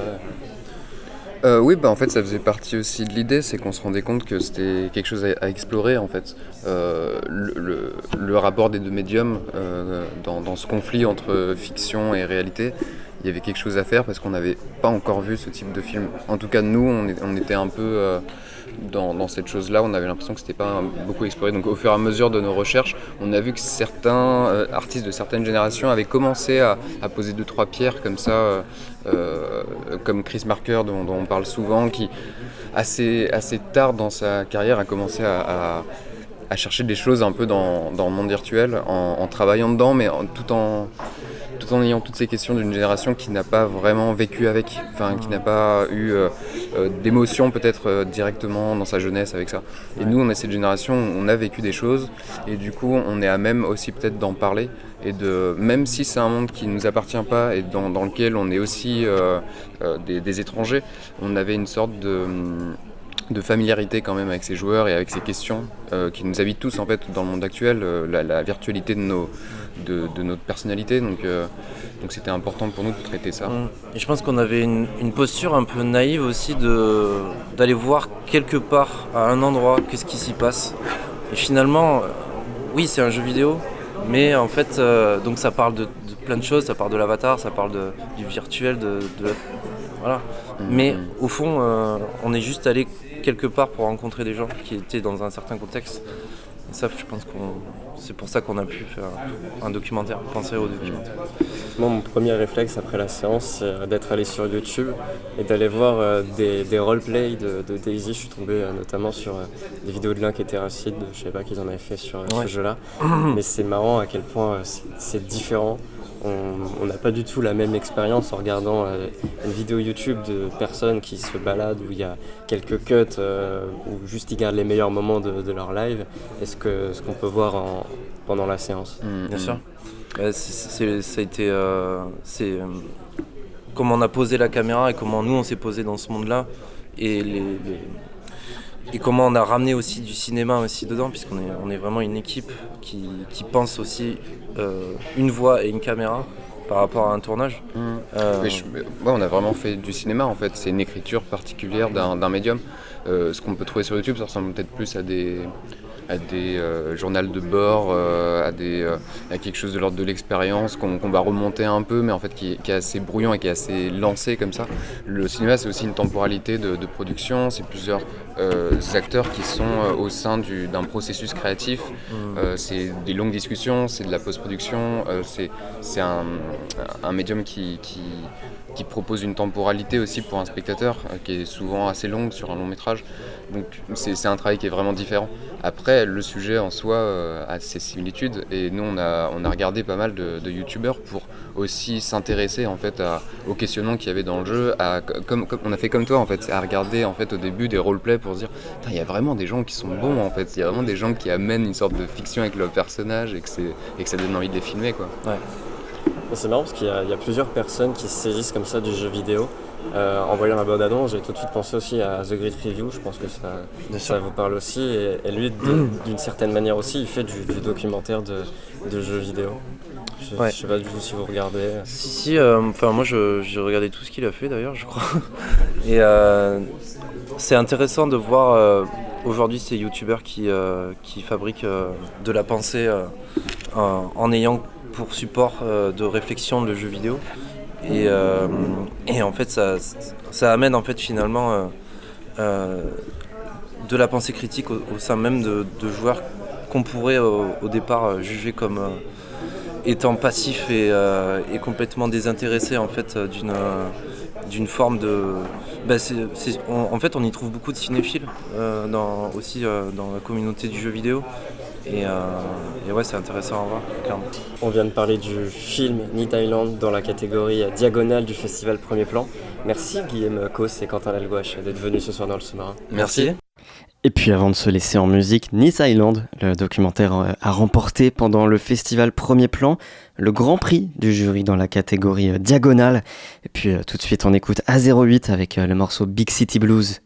Euh, oui, bah en fait, ça faisait partie aussi de l'idée, c'est qu'on se rendait compte que c'était quelque chose à, à explorer en fait. Euh, le, le- le rapport des deux médiums euh, dans, dans ce conflit entre fiction et réalité, il y avait quelque chose à faire parce qu'on n'avait pas encore vu ce type de film. En tout cas, nous, on, était un peu euh, dans, cette chose-là, on avait l'impression que c'était pas beaucoup exploré. Donc, au fur et à mesure de nos recherches, on a vu que certains euh, artistes de certaines générations avaient commencé à, poser deux trois pierres comme ça, euh, comme Chris Marker dont, on parle souvent, qui assez assez tard dans sa carrière a commencé à, chercher des choses un peu dans, le monde virtuel, en, travaillant dedans, mais tout en tout en ayant toutes ces questions d'une génération qui n'a pas vraiment vécu avec, enfin qui n'a pas eu euh, euh, d'émotion peut-être euh, directement dans sa jeunesse avec ça. Et nous, on est cette génération, où on a vécu des choses et du coup, on est à même aussi peut-être d'en parler et de même si c'est un monde qui nous appartient pas et dans, dans lequel on est aussi euh, des, des étrangers, on avait une sorte de de familiarité quand même avec ces joueurs et avec ces questions euh, qui nous habitent tous en fait dans le monde actuel, euh, la, la virtualité de, nos, de, de notre personnalité. Donc euh, donc c'était important pour nous de traiter ça. Et je pense qu'on avait une, une posture un peu naïve aussi de d'aller voir quelque part à un endroit qu'est-ce qui s'y passe. Et finalement, euh, oui, c'est un jeu vidéo, mais en fait, euh, donc ça parle de, de plein de choses, ça parle de l'avatar, ça parle de, du virtuel, de, de la- voilà. Mais au fond, euh, on est juste allé quelque part pour rencontrer des gens qui étaient dans un certain contexte. Et ça, je pense qu'on c'est pour ça qu'on a pu faire un documentaire, penser au documentaire. Moi, mon premier réflexe après la séance, c'est euh, d'être allé sur YouTube et d'aller voir euh, des, des roleplays de, de Daisy. Je suis tombé euh, notamment sur des vidéos de Link et Terracid. Je sais pas qu'ils en avaient fait sur Ouais. ce jeu-là. Mais c'est marrant à quel point c'est différent on n'a pas du tout la même expérience en regardant euh, une vidéo YouTube de personnes qui se baladent où il y a quelques cuts euh, ou juste ils gardent les meilleurs moments de, de leur live et ce que ce qu'on peut voir en- pendant la séance. Bien sûr. Euh, c'est- ça a été. euh, c'est euh, comment on a posé la caméra et comment nous on s'est posé dans ce monde-là et les, les- et comment on a ramené aussi du cinéma aussi dedans puisqu'on est on est vraiment une équipe qui, qui pense aussi euh, une voix et une caméra par rapport à un tournage. Euh, Mais je- ouais, on a vraiment fait du cinéma en fait, c'est une écriture particulière d'un d'un médium. Euh, ce qu'on peut trouver sur YouTube, ça ressemble peut-être plus à des, à des euh, journaux de bord, euh, à, des, euh, à quelque chose de l'ordre de l'expérience qu'on va remonter un peu, mais en fait qui, est- qui est assez brouillon et qui est assez lancé comme ça. Le cinéma, c'est aussi une temporalité de, de production, c'est plusieurs euh, acteurs qui sont au sein du- d'un processus créatif. Mm. Euh, c'est des longues discussions, c'est de la post-production, c'est c'est un, un médium qui, qui, qui propose une temporalité aussi pour un spectateur, euh, qui est souvent assez longue sur un long métrage. Donc c'est un travail qui est vraiment différent. Après, le sujet en soi euh, a ses similitudes et nous on a, on a regardé pas mal de, youtubeurs pour aussi s'intéresser en fait aux questionnements qu'il y avait dans le jeu. À, comme, on a fait comme toi en fait, à regarder en fait au début des roleplays pour se dire il y a vraiment des gens qui sont bons en fait. Il y a vraiment des gens qui amènent une sorte de fiction avec leur personnage et que, et que ça donne envie de les filmer quoi. C'est marrant parce qu'il y, a- il y a plusieurs personnes qui se saisissent comme ça du jeu vidéo. Euh, en voyant la bande annonce, j'ai tout de suite pensé aussi à The Great Review, je pense que ça, ça vous parle aussi. Et, et lui, d'une certaine manière aussi, il fait du, du documentaire de, de jeux vidéo. Je, Ouais. je sais pas du tout si vous regardez. Si, si, euh, enfin moi je- j'ai regardé tout ce qu'il a fait d'ailleurs, je crois. Et euh, c'est intéressant de voir aujourd'hui ces youtubeurs qui, qui fabriquent de la pensée en, en ayant pour support euh, de réflexion le jeu vidéo. Et, euh, en fait ça, amène en fait finalement euh, de la pensée critique au, sein même de, de joueurs qu'on pourrait au, départ juger comme étant passif et, complètement désintéressé en fait d'une forme de bah, en fait on y trouve beaucoup de cinéphiles aussi dans la communauté du jeu vidéo et, euh, et ouais c'est intéressant à voir clairement. On vient de parler du film Ni Thailand dans la catégorie diagonale du festival Premier Plan. Merci Guillaume Cos et Quentin Lalgouache d'être venus ce soir dans le sous-marin. Merci. Et puis avant de se laisser en musique, Nice Island, le documentaire euh, a remporté pendant le festival Premier Plan le grand prix du jury dans la catégorie euh, diagonale. Et puis euh, tout de suite on écoute A08 avec euh, le morceau Big City Blues.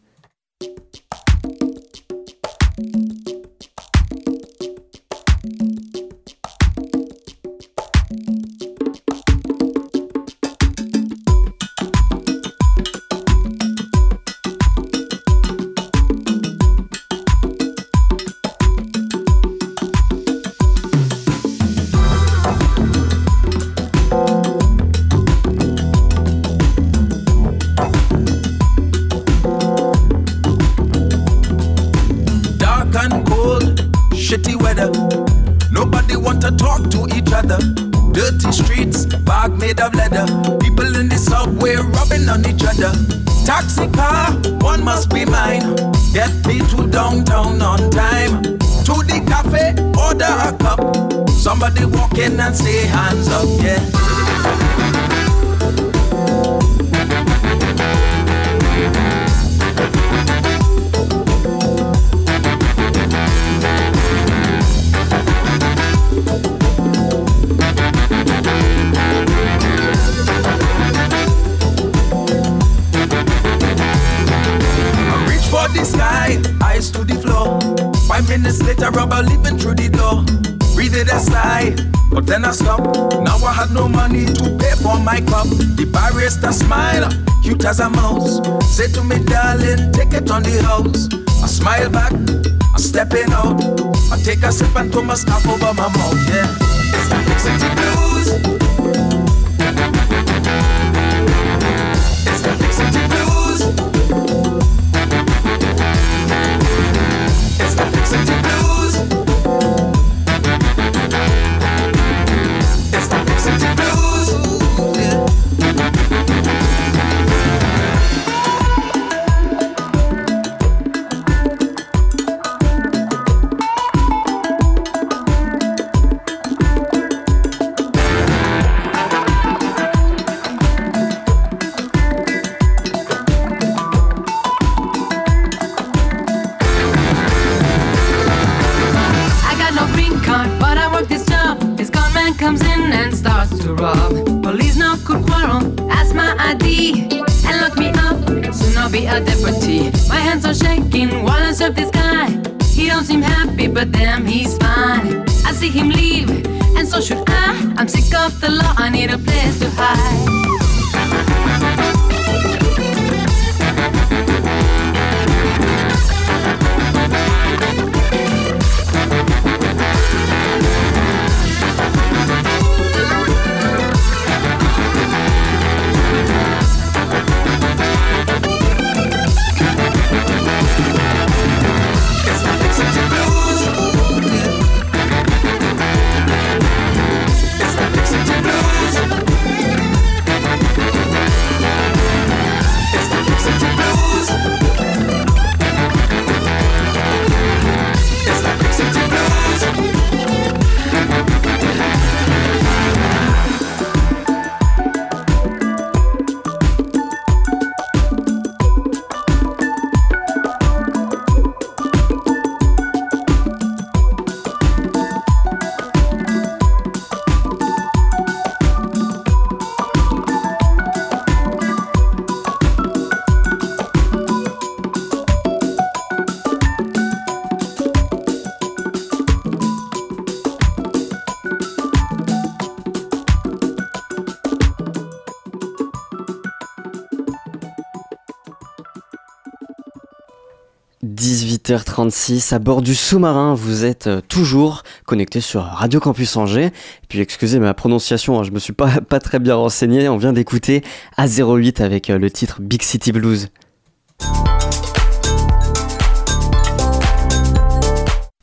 18h36 à bord du sous-marin, vous êtes euh, toujours connecté sur Radio Campus Angers. Et puis excusez ma prononciation, hein, je me suis pas, pas très bien renseigné, on vient d'écouter A08 avec euh, le titre Big City Blues.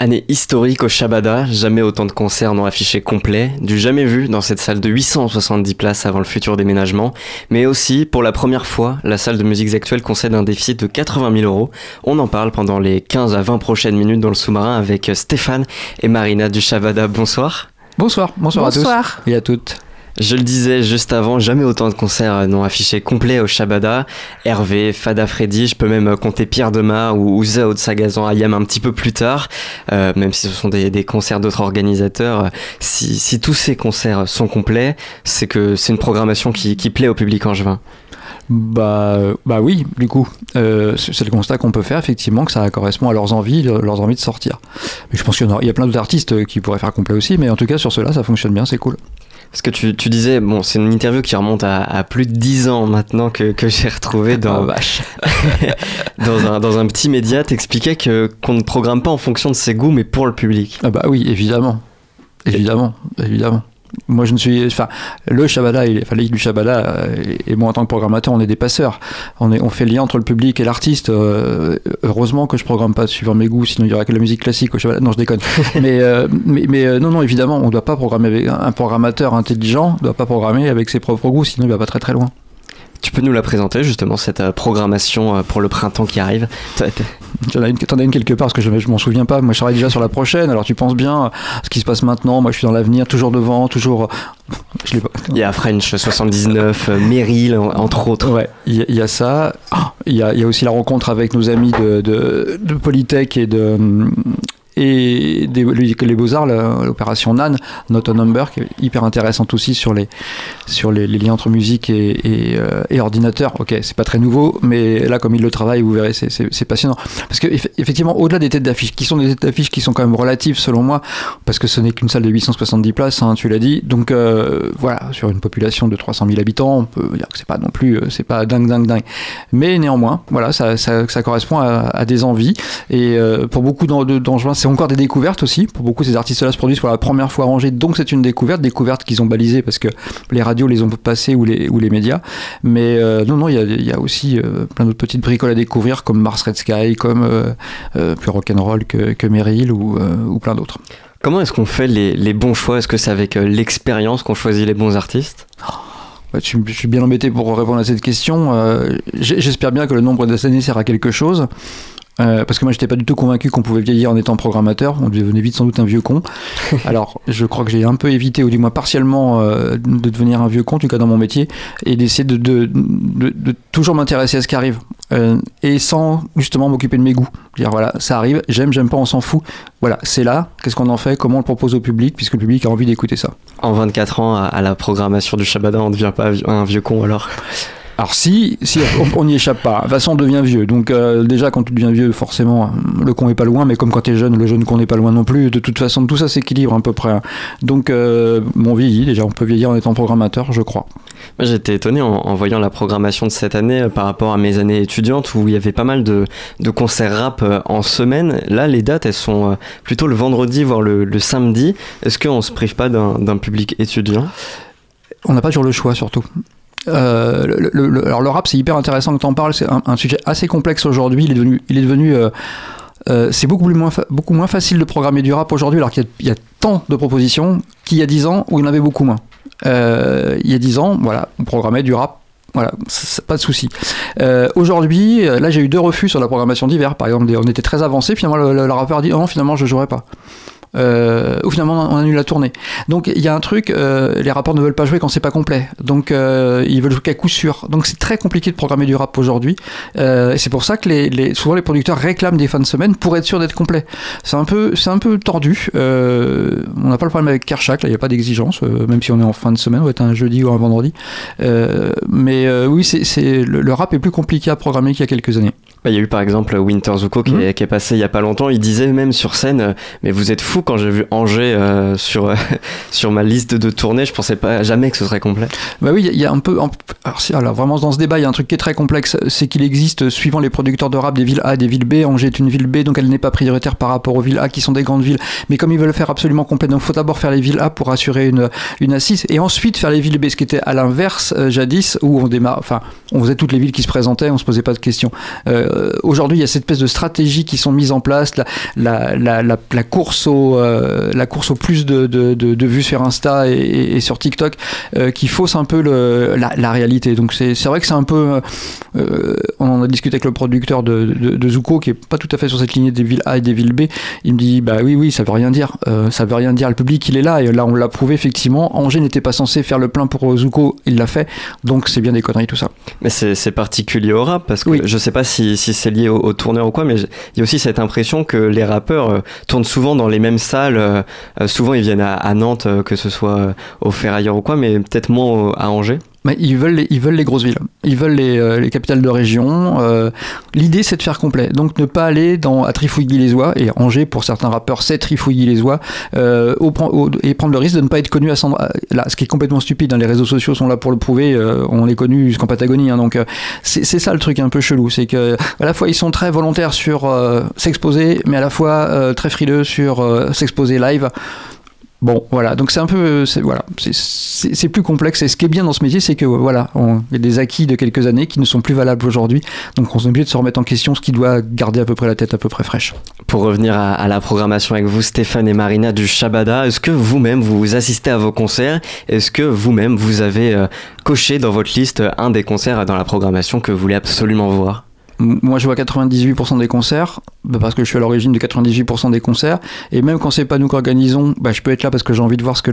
Année historique au Shabada, jamais autant de concerts n'ont affiché complet, du jamais vu dans cette salle de 870 places avant le futur déménagement, mais aussi, pour la première fois, la salle de musiques actuelles concède un déficit de 80 000 euros. On en parle pendant les 15 à 20 prochaines minutes dans le sous-marin avec Stéphane et Marina du Shabada. Bonsoir. Bonsoir, bonsoir, Bonsoir. à tous et à toutes. Je le disais juste avant, jamais autant de concerts n'ont affiché complet au Shabada. Hervé, Fada Freddy, je peux même compter Pierre Demar ou, ou Zao de Sagazan Ayam un petit peu plus tard, euh, même si ce sont des, concerts d'autres organisateurs. Si, si tous ces concerts sont complets, c'est que c'est une programmation qui, plaît au public angevin. Bah, euh, bah oui, du coup, euh, c'est le constat qu'on peut faire effectivement que ça correspond à leurs envies, le- leurs envies de sortir. Mais je pense qu'il y, y a plein d'autres artistes qui pourraient faire complet aussi, mais en tout cas sur ceux-là ça fonctionne bien, c'est cool. Parce que tu, tu disais, bon, c'est une interview qui remonte à, à plus de 10 ans maintenant que, que j'ai retrouvé dans, dans, un, dans un petit média. T'expliquais que, qu'on ne programme pas en fonction de ses goûts, mais pour le public. Ah bah oui, évidemment. Évidemment, évidemment. Moi, je ne suis. Enfin, le Shabada, il, enfin, l'équipe du Shabada, euh, et moi en tant que programmateur, on est des passeurs. On, est, on fait le lien entre le public et l'artiste. Euh, heureusement que je programme pas suivant mes goûts, sinon il y aurait que la musique classique au Shabada. Non, je déconne. mais euh, mais, mais euh, non, non, évidemment, on ne doit pas programmer avec un programmateur intelligent, ne doit pas programmer avec ses propres goûts, sinon il va pas très très loin. Tu peux nous la présenter justement, cette euh, programmation euh, pour le printemps qui arrive T'en as une, t'en as une quelque part parce que je, je m'en souviens pas. Moi, je travaille déjà sur la prochaine. Alors, tu penses bien euh, ce qui se passe maintenant. Moi, je suis dans l'avenir, toujours devant, toujours. euh, Je l'ai pas. Il y a French 79, euh, Meryl, en- entre autres. Ouais, il y, a- il y a ça. Ah, Il y a, il y a aussi la rencontre avec nos amis de, de, de Polytech et de. Et les, Beaux-Arts, l'opération NAN, Not a Number, qui est hyper intéressante aussi sur les, sur les, liens entre musique et, euh, et ordinateur. Ok, c'est pas très nouveau, mais là, comme il le travaille, vous verrez, c'est- passionnant. Parce que, eff- effectivement, au-delà des têtes d'affiche, qui sont des têtes d'affiche qui sont quand même relatives, selon moi, parce que ce n'est qu'une salle de 870 places, hein, tu l'as dit. Donc, euh, voilà, sur une population de 300 000 habitants, on peut dire que c'est pas non plus, euh, c'est pas dingue, dingue, dingue. Mais néanmoins, voilà, ça, ça, correspond à, des envies. Et pour beaucoup d'en- de- d'Angevins, c'est encore des découvertes aussi. Pour beaucoup, ces artistes-là se produisent pour la première fois Angers, donc c'est une découverte, découverte qu'ils ont balisée parce que les radios les ont passées ou les, ou les médias. Mais euh, non, non, il y a, il y a aussi euh, plein d'autres petites bricoles à découvrir, comme Mars Red Sky, comme euh, plus rock'n'roll que, que Meryl ou, ou plein d'autres. Comment est-ce qu'on fait les, les bons choix? Est-ce que c'est avec l'expérience qu'on choisit les bons artistes? Ouais, je, suis- bien embêté pour répondre à cette question. Euh, J'espère bien que le nombre d'années sert à quelque chose. Euh, parce que moi j'étais pas du tout convaincu qu'on pouvait vieillir en étant programmateur, on devenait vite sans doute un vieux con. Alors je crois que j'ai un peu évité, ou du moins partiellement, euh, de devenir un vieux con, en tout cas dans mon métier, et d'essayer de, de, de, de toujours m'intéresser à ce qui arrive, euh, et sans justement m'occuper de mes goûts. Dire voilà, ça arrive, j'aime, j'aime pas, on s'en fout. Voilà, c'est là, qu'est-ce qu'on en fait, comment on le propose au public, puisque le public a envie d'écouter ça. En 24 ans, à, à la programmation du Shabada, on ne devient pas un vieux con alors? Alors si, si on n'y échappe pas, de toute façon on devient vieux. Donc euh, déjà quand tu deviens vieux, forcément le con est pas loin, mais comme quand tu es jeune, le jeune con n'est pas loin non plus. De toute façon tout ça s'équilibre à peu près. Donc euh, on vieillit déjà, on peut vieillir en étant programmateur, je crois. Moi j'étais étonné en, en, voyant la programmation de cette année euh, par rapport à mes années étudiantes où il y avait pas mal de, de concerts rap euh, en semaine. Là les dates elles sont plutôt le vendredi voire le, le samedi. Est-ce qu'on se prive pas d'un public étudiant? On n'a pas toujours le choix surtout. Euh, alors le rap c'est hyper intéressant que tu en parles, c'est un, sujet assez complexe aujourd'hui, il est devenu, euh, euh, c'est beaucoup, moins beaucoup moins facile de programmer du rap aujourd'hui alors qu'il y, a tant de propositions qu'il y a 10 ans où il y en avait beaucoup moins. Il y a 10 ans, voilà, on programmait du rap. Voilà, pas de souci. Aujourd'hui, là j'ai eu deux refus sur la programmation d'hiver, par exemple, on était très avancé, finalement le, le, le rappeur a dit oh, non, finalement je jouerai pas euh, ou finalement on annule la tournée. Donc il y a un truc, euh, les rapports ne veulent pas jouer quand c'est pas complet. Donc euh, ils veulent jouer qu'à coup sûr. Donc c'est très compliqué de programmer du rap aujourd'hui. Euh, et c'est pour ça que les, les, souvent les producteurs réclament des fins de semaine pour être sûr d'être complet. C'est un peu, c'est un peu tordu. On n'a pas le problème avec Kershak, là il n'y a pas d'exigence, même si on est en fin de semaine, on va être un jeudi ou un vendredi. mais oui, c'est, le, le rap est plus compliqué à programmer qu'il y a quelques années. Bah, il y a eu par exemple Winter Zuko qui, mmh. est, qui, est, passé il y a pas longtemps. Il disait même sur scène, mais vous êtes fou quand j'ai vu Angers euh, sur euh, sur ma liste de tournées, je pensais pas jamais que ce serait complet. Bah oui, il y, a un peu. Alors, alors, vraiment dans ce débat, il y a un truc qui est très complexe, c'est qu'il existe suivant les producteurs de rap des villes A, et des villes B. Angers est une ville B, donc elle n'est pas prioritaire par rapport aux villes A qui sont des grandes villes. Mais comme ils veulent faire absolument complet, donc faut d'abord faire les villes A pour assurer une une assise, et ensuite faire les villes B, ce qui était à l'inverse euh, jadis où on démarre, enfin, on faisait toutes les villes qui se présentaient, on se posait pas de questions. Aujourd'hui, il y a cette espèce de stratégie qui sont mises en place, la, la, la, la, la course au, euh, la course au plus de, de, de, de, vues sur Insta et, et sur TikTok, euh, qui fausse un peu le, la, réalité. Donc c'est vrai que c'est un peu, euh, on en a discuté avec le producteur de, de, Zuko, qui est pas tout à fait sur cette lignée des villes A et des villes B. Il me dit, bah oui, oui, ça veut rien dire, ça veut rien dire. Le public, il est là, et là, on l'a prouvé effectivement. Angers n'était pas censé faire le plein pour Zuko, il l'a fait, donc c'est bien des conneries tout ça. Mais c'est particulier au rap, parce que oui. je sais pas si, si c'est lié au, au tourneur ou quoi, mais il y a aussi cette impression que les rappeurs tournent souvent dans les mêmes salles. Euh, souvent, ils viennent à, à Nantes, euh, que ce soit au Ferrailleur ou quoi, mais peut-être moins à Angers. Mais ils veulent les, ils veulent les grosses villes, ils veulent les, euh, les capitales de région. Euh, L'idée c'est de faire complet, donc ne pas aller dans à Trifouilly-les-Oies et Angers pour certains rappeurs c'est Trifouilly-les-Oies euh, et prendre le risque de ne pas être connu à son là, ce qui est complètement stupide. Hein, les réseaux sociaux sont là pour le prouver, euh, on est connu jusqu'en Patagonie, hein, donc c'est ça le truc un peu chelou, c'est que à la fois ils sont très volontaires sur s'exposer, mais à la fois très frileux sur s'exposer live. Bon, voilà, donc c'est un peu, voilà, c'est plus complexe. Et ce qui est bien dans ce métier, c'est que voilà, il y a des acquis de quelques années qui ne sont plus valables aujourd'hui. Donc on est obligé de se remettre en question, ce qui doit garder à peu près la tête à peu près fraîche. Pour revenir à, à la programmation avec vous, Stéphane et Marina du Shabada, est-ce que vous-même vous assistez à vos concerts? Est-ce que vous-même vous avez euh, coché dans votre liste un des concerts dans la programmation que vous voulez absolument voir? Moi je vois 98% des concerts bah parce que je suis à l'origine de 98% des concerts. Et même quand c'est pas nous qui organisons bah, je peux être là parce que j'ai envie de voir ce que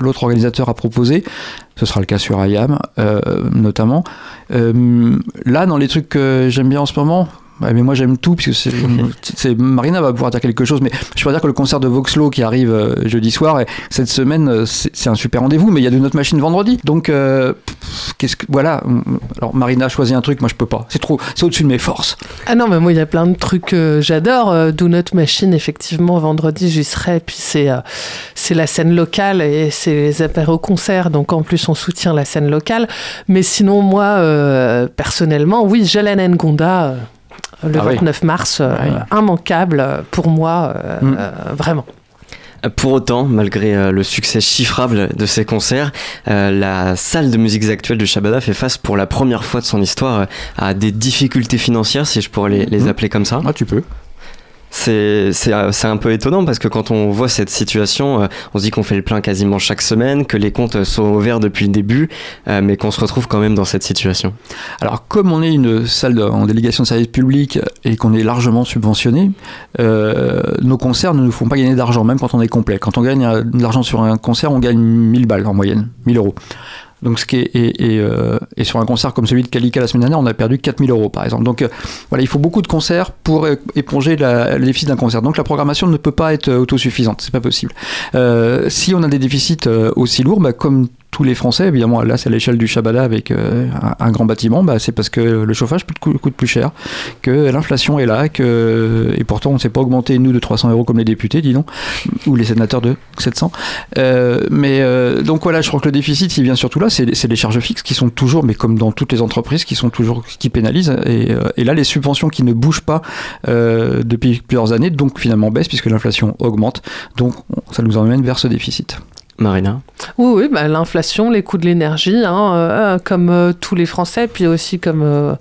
l'autre organisateur a proposé. Ce sera le cas sur IAM euh, notamment. Euh, là dans les trucs que j'aime bien en ce moment Ouais, mais moi j'aime tout puisque c'est Marina va pouvoir dire quelque chose mais je peux dire que le concert de Voxlo qui arrive euh, jeudi soir et cette semaine euh, c'est un super rendez-vous mais il y a de notre machine vendredi. Donc euh, qu'est-ce que voilà. Alors Marina a choisi un truc moi je peux pas. C'est trop c'est au-dessus de mes forces. Ah non mais moi il y a plein de trucs que j'adore Do Not Machine effectivement vendredi j'y serai puis c'est euh, c'est la scène locale et c'est les apéros concerts donc en plus on soutient la scène locale. Mais sinon moi euh, personnellement oui Jalen Ngonda le ah 29 oui. mars, euh, ouais. immanquable pour moi, euh, mm. euh, vraiment. Pour autant, malgré le succès chiffrable de ces concerts, la salle de musiques actuelles du Shabada fait face pour la première fois de son histoire à des difficultés financières, si je pourrais les, les appeler comme ça. Ah, tu peux. Euh, c'est un peu étonnant parce que quand on voit cette situation, euh, on se dit qu'on fait le plein quasiment chaque semaine, que les comptes sont au vert depuis le début, euh, mais qu'on se retrouve quand même dans cette situation. Alors, comme on est une salle en délégation de service public et qu'on est largement subventionné, euh, nos concerts ne nous font pas gagner d'argent, même quand on est complet. Quand on gagne euh, de l'argent sur un concert, on gagne 1000 balles en moyenne, 1000 euros. Donc, ce qui est, et, et, euh, sur un concert comme celui de Kalika la semaine dernière, on a perdu 4000 euros par exemple. Donc, euh, voilà, il faut beaucoup de concerts pour éponger la- le déficit d'un concert. Donc, la programmation ne peut pas être euh, autosuffisante, c'est pas possible. Si on a des déficits aussi lourds, bah, comme tous les Français, évidemment, là c'est à l'échelle du Shabada avec euh, un, grand bâtiment, bah, c'est parce que le chauffage coûte, plus cher, que l'inflation est là, que, et pourtant on ne s'est pas augmenté nous de 300 euros comme les députés, dis donc, ou les sénateurs de 700. Euh, mais euh, donc voilà, je crois que le déficit il vient surtout là, c'est les charges fixes qui sont toujours, mais comme dans toutes les entreprises, qui sont toujours qui pénalisent. Et, euh, et là, les subventions qui ne bougent pas euh, depuis plusieurs années, donc finalement baissent puisque l'inflation augmente. Donc on- ça nous emmène vers ce déficit. Oui, oui, bah, l'inflation, les coûts de l'énergie, hein, euh, comme euh, tous les Français, puis aussi comme euh,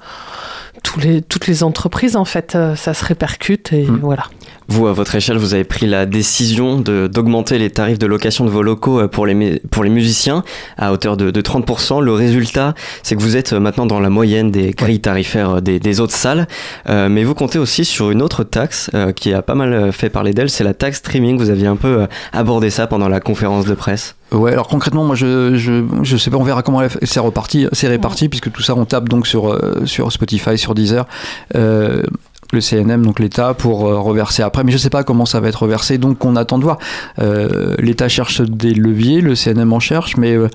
tous les, toutes les entreprises, en fait, euh, ça se répercute et voilà. Vous, à votre échelle, vous avez pris la décision d'augmenter les tarifs de location de vos locaux euh, pour les, pour les musiciens à hauteur de, de 30%. Le résultat, c'est que vous êtes euh, maintenant dans la moyenne des grilles tarifaires des, des autres salles. Euh, mais vous comptez aussi sur une autre taxe euh, qui a pas mal fait parler d'elle, c'est la taxe streaming. Vous aviez un peu abordé ça pendant la conférence de presse. Ouais, alors concrètement, moi je, je, je sais pas, on verra comment c'est reparti, c'est réparti, puisque tout ça on tape donc sur, euh, sur Spotify, sur Deezer. Euh, le CNM, donc l'État, pour euh, reverser après. Mais je sais pas comment ça va être reversé, donc on attend de voir. Euh, L'État cherche des leviers, le CNM en cherche, mais euh,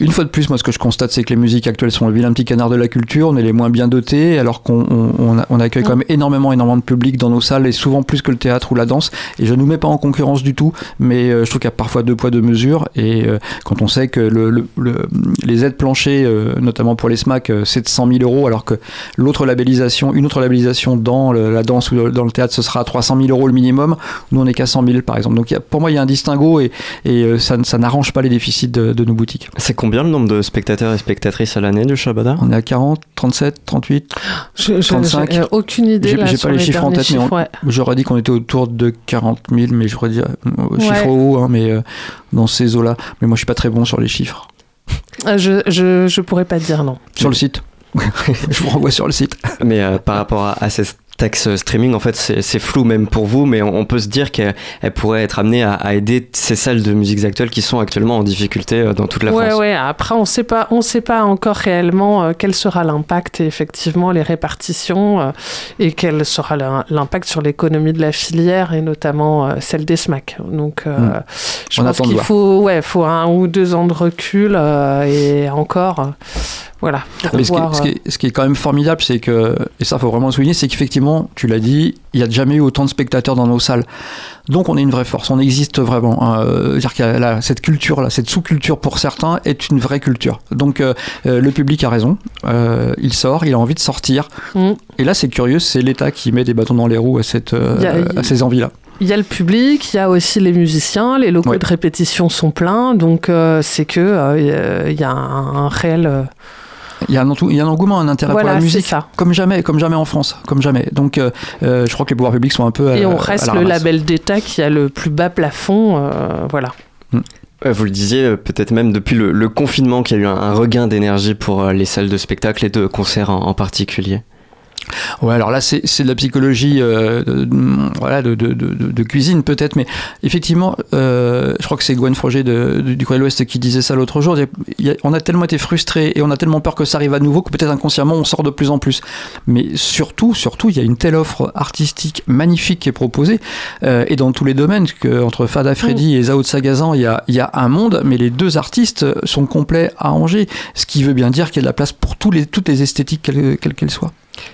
une fois de plus, moi ce que je constate, c'est que les musiques actuelles sont le vilain petit canard de la culture, on est les moins bien dotés, alors qu'on on, on a- on accueille quand même énormément, énormément de public dans nos salles, et souvent plus que le théâtre ou la danse. Et je ne nous mets pas en concurrence du tout, mais euh, je trouve qu'il y a parfois deux poids, deux mesures, et euh, quand on sait que le, le- le- les aides planchées, euh, notamment pour les SMAC, euh, c'est de 100 000 euros, alors que l'autre labellisation, une autre labellisation dans le- la danse ou dans le théâtre, ce sera à 300 000 euros le minimum, nous on est qu'à 100 000 par exemple. Donc il y a- pour moi, il y a un distinguo, et, et euh, ça, ça n'arrange pas les déficits de, de nos boutiques. C'est combien le nombre de spectateurs et spectatrices à l'année du Shabada On est à 40, 37, 38, Je- je- 35. j'ai, euh, aucune idée, J'ai là, j'ai sur pas les les chiffres en tête, mais on- chiffres, ouais. j'aurais dit qu'on était autour de 40 000, mais j'aurais dit euh, chiffre Ouais. haut, hein, mais euh, dans ces eaux-là. Mais moi, je suis pas très bon sur les chiffres. Euh, Je, je, je pourrais pas dire non. Sur le site. je vous renvoie sur le site. Mais euh, par rapport à, à cette taxe streaming, en fait, c'est flou même pour vous, mais on, on peut se dire qu'elle elle pourrait être amenée à, à aider ces salles de musique actuelles qui sont actuellement en difficulté euh, dans toute la ouais, France. ouais. Après, on sait pas, on sait pas encore réellement euh, quel sera l'impact et effectivement les répartitions euh, et quel sera l'im- l'impact sur l'économie de la filière et notamment euh, celle des SMAC. Donc, euh, Hmm. je On pense qu'il faut, ouais, faut un ou deux ans de recul euh, et encore, euh, voilà. pour Mais ce, qui ce qui est- ce qui est quand même formidable, c'est que, et ça faut vraiment le souligner, c'est qu'effectivement, tu l'as dit, il n'y a jamais eu autant de spectateurs dans nos salles. Donc on est une vraie force, on existe vraiment. hein. Euh, C'est-à-dire là, cette culture-là, cette sous-culture pour certains est une vraie culture. Donc euh, euh, le public a raison, Euh, il sort, il a envie de sortir. Mm. Et là c'est curieux, c'est l'État qui met des bâtons dans les roues à, cette, euh, Il y a- à ces envies-là. Il y a le public, il y a aussi les musiciens, les locaux de répétition sont pleins, donc c'est que il y a un, un réel. Il y, a un, il y a un engouement, un intérêt Voilà, pour la musique, ça. comme jamais, comme jamais en France, comme jamais. Donc, euh, euh, je crois que les pouvoirs publics sont un peu. à- et on à reste la le label d'État qui a le plus bas plafond, euh, voilà. Euh, Vous le disiez, peut-être même depuis le, le confinement qu'il y a eu un, un regain d'énergie pour les salles de spectacle et de concerts en, en particulier. Ouais, alors là, c'est de la psychologie euh, de, de- voilà, de, de- cuisine peut-être, mais effectivement, euh, je crois que c'est Gwen Froger de, du Courrier de l'Ouest qui disait ça l'autre jour. Il y a- on a tellement été frustrés et on a tellement peur que ça arrive à nouveau que peut-être inconsciemment on sort de plus en plus. Mais surtout, surtout, il y a une telle offre artistique magnifique qui est proposée euh, et dans tous les domaines. Que entre Fada Freddy et Zao de Sagazan, il y a, il y a un monde, mais les deux artistes sont complets à Angers, ce qui veut bien dire qu'il y a de la place pour tous les, toutes les esthétiques, quelles quelles qu'elles soient.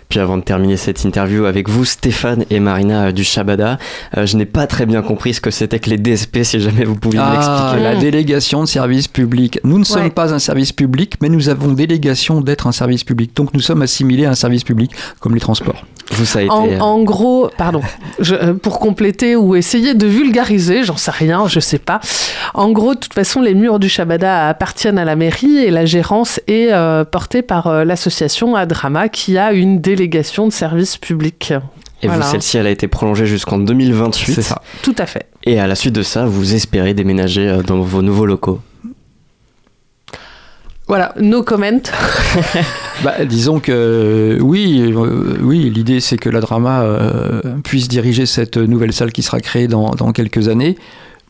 Puis avant de terminer cette interview avec vous, Stéphane et Marina euh, du Shabada, euh, je n'ai pas très bien compris ce que c'était que les DSP, si jamais vous pouviez Ah, m'expliquer. la délégation de service public. Nous ne sommes Ouais. pas un service public, mais nous avons délégation d'être un service public. Donc nous sommes assimilés à un service public, comme les transports. Vous, ça a été. En, euh, en gros, pardon, je- euh, pour compléter ou essayer de vulgariser, j'en sais rien, je sais pas. En gros, de toute façon, les murs du Shabada appartiennent à la mairie et la gérance est euh, portée par euh, l'association Adrama qui a une délégation de service public. Et Voilà. vous, celle-ci, elle a été prolongée jusqu'en 2028. C'est ça. Tout à fait. Et à la suite de ça, vous espérez déménager euh, dans vos nouveaux locaux. Voilà, no comment. Bah, disons que oui, euh, oui l'idée c'est que la drama euh, puisse diriger cette nouvelle salle qui sera créée dans, dans quelques années.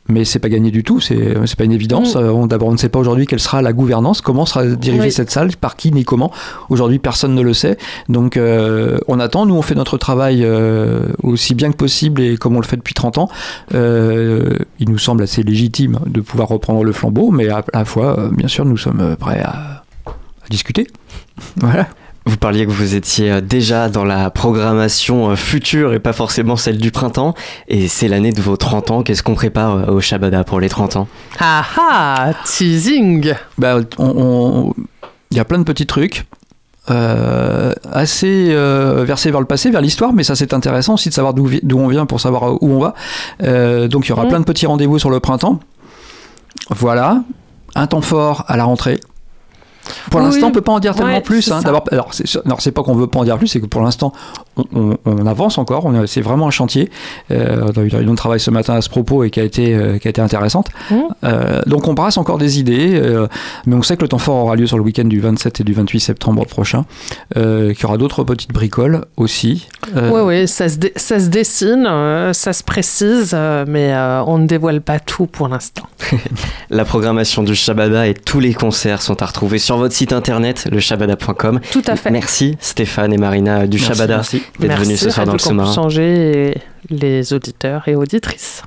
Mais c'est pas gagné du tout, c'est pas une évidence. Mm. Euh, D'abord, on ne sait pas aujourd'hui quelle sera la gouvernance, comment sera dirigée Oui. cette salle, par qui ni comment. Aujourd'hui, personne ne le sait. Donc, euh, on attend. Nous, on fait notre travail euh, aussi bien que possible et comme on le fait depuis 30 ans. Euh, il nous semble assez légitime de pouvoir reprendre le flambeau, mais à la fois, bien sûr, nous sommes prêts à, à discuter. Voilà. Vous parliez que vous étiez euh, déjà dans la programmation euh, future et pas forcément celle du printemps. Et c'est l'année de vos 30 ans. Qu'est-ce qu'on prépare euh, au Shabada pour les 30 ans? Ah ah, teasing. Bah, on- on- il y a plein de petits trucs. euh, assez euh, versés vers le passé, vers l'histoire, mais ça c'est intéressant aussi de savoir d'où on vient pour savoir où on va. Euh, donc il y aura Mm. plein de petits rendez-vous sur le printemps. Voilà, un temps fort à la rentrée. Pour Oui, l'instant, on peut pas en dire tellement ouais, plus. hein. alors c'est pas qu'on veut pas en dire plus, c'est que pour l'instant, on, on- on avance encore. C'est vraiment un chantier. Euh, on a eu une réunion de travail ce matin à ce propos et qui a été euh, qui a été intéressante. Mmh. Euh, donc on brasse encore des idées, euh, mais on sait que le temps fort aura lieu sur le week-end du 27 et du 28 septembre prochain. Euh, qu'il y aura d'autres petites bricoles aussi. Euh, Ouais, ouais, ça se, dé- ça se dessine, euh, ça se précise, euh, mais euh, on ne dévoile pas tout pour l'instant. La programmation du Shabada et tous les concerts sont à retrouver sur votre site internet, leshabada.com. Tout à fait. Merci Stéphane et Marina du Merci, Shabada merci. d'être Merci, venus ce soir dans le sous-marin. Angers et les auditeurs et auditrices.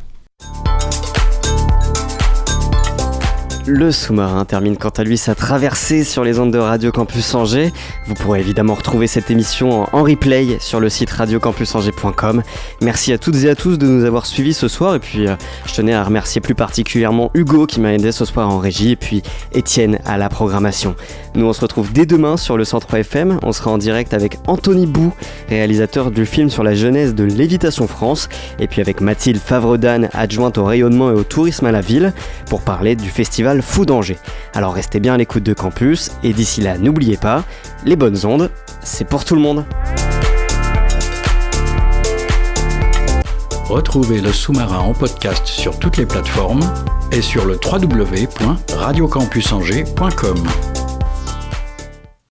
Le sous-marin termine quant à lui sa traversée sur les ondes de Radio Campus Angers. Vous pourrez évidemment retrouver cette émission en, replay sur le site radiocampusangers.com. Merci à toutes et à tous de nous avoir suivis ce soir et puis euh, je tenais à remercier plus particulièrement Hugo qui m'a aidé ce soir en régie et puis Étienne à la programmation. Nous on se retrouve dès demain sur le 103 FM. On sera en direct avec Anthony Bou, réalisateur du film sur la jeunesse de Lévitation France et puis avec Mathilde Favredan, adjointe au rayonnement et au tourisme à la ville pour parler du festival Fou d'Angers. Alors restez bien à l'écoute de Campus et d'ici là, n'oubliez pas, les bonnes ondes, c'est pour tout le monde. Retrouvez le sous-marin en podcast sur toutes les plateformes et sur le www.radiocampusangers.com.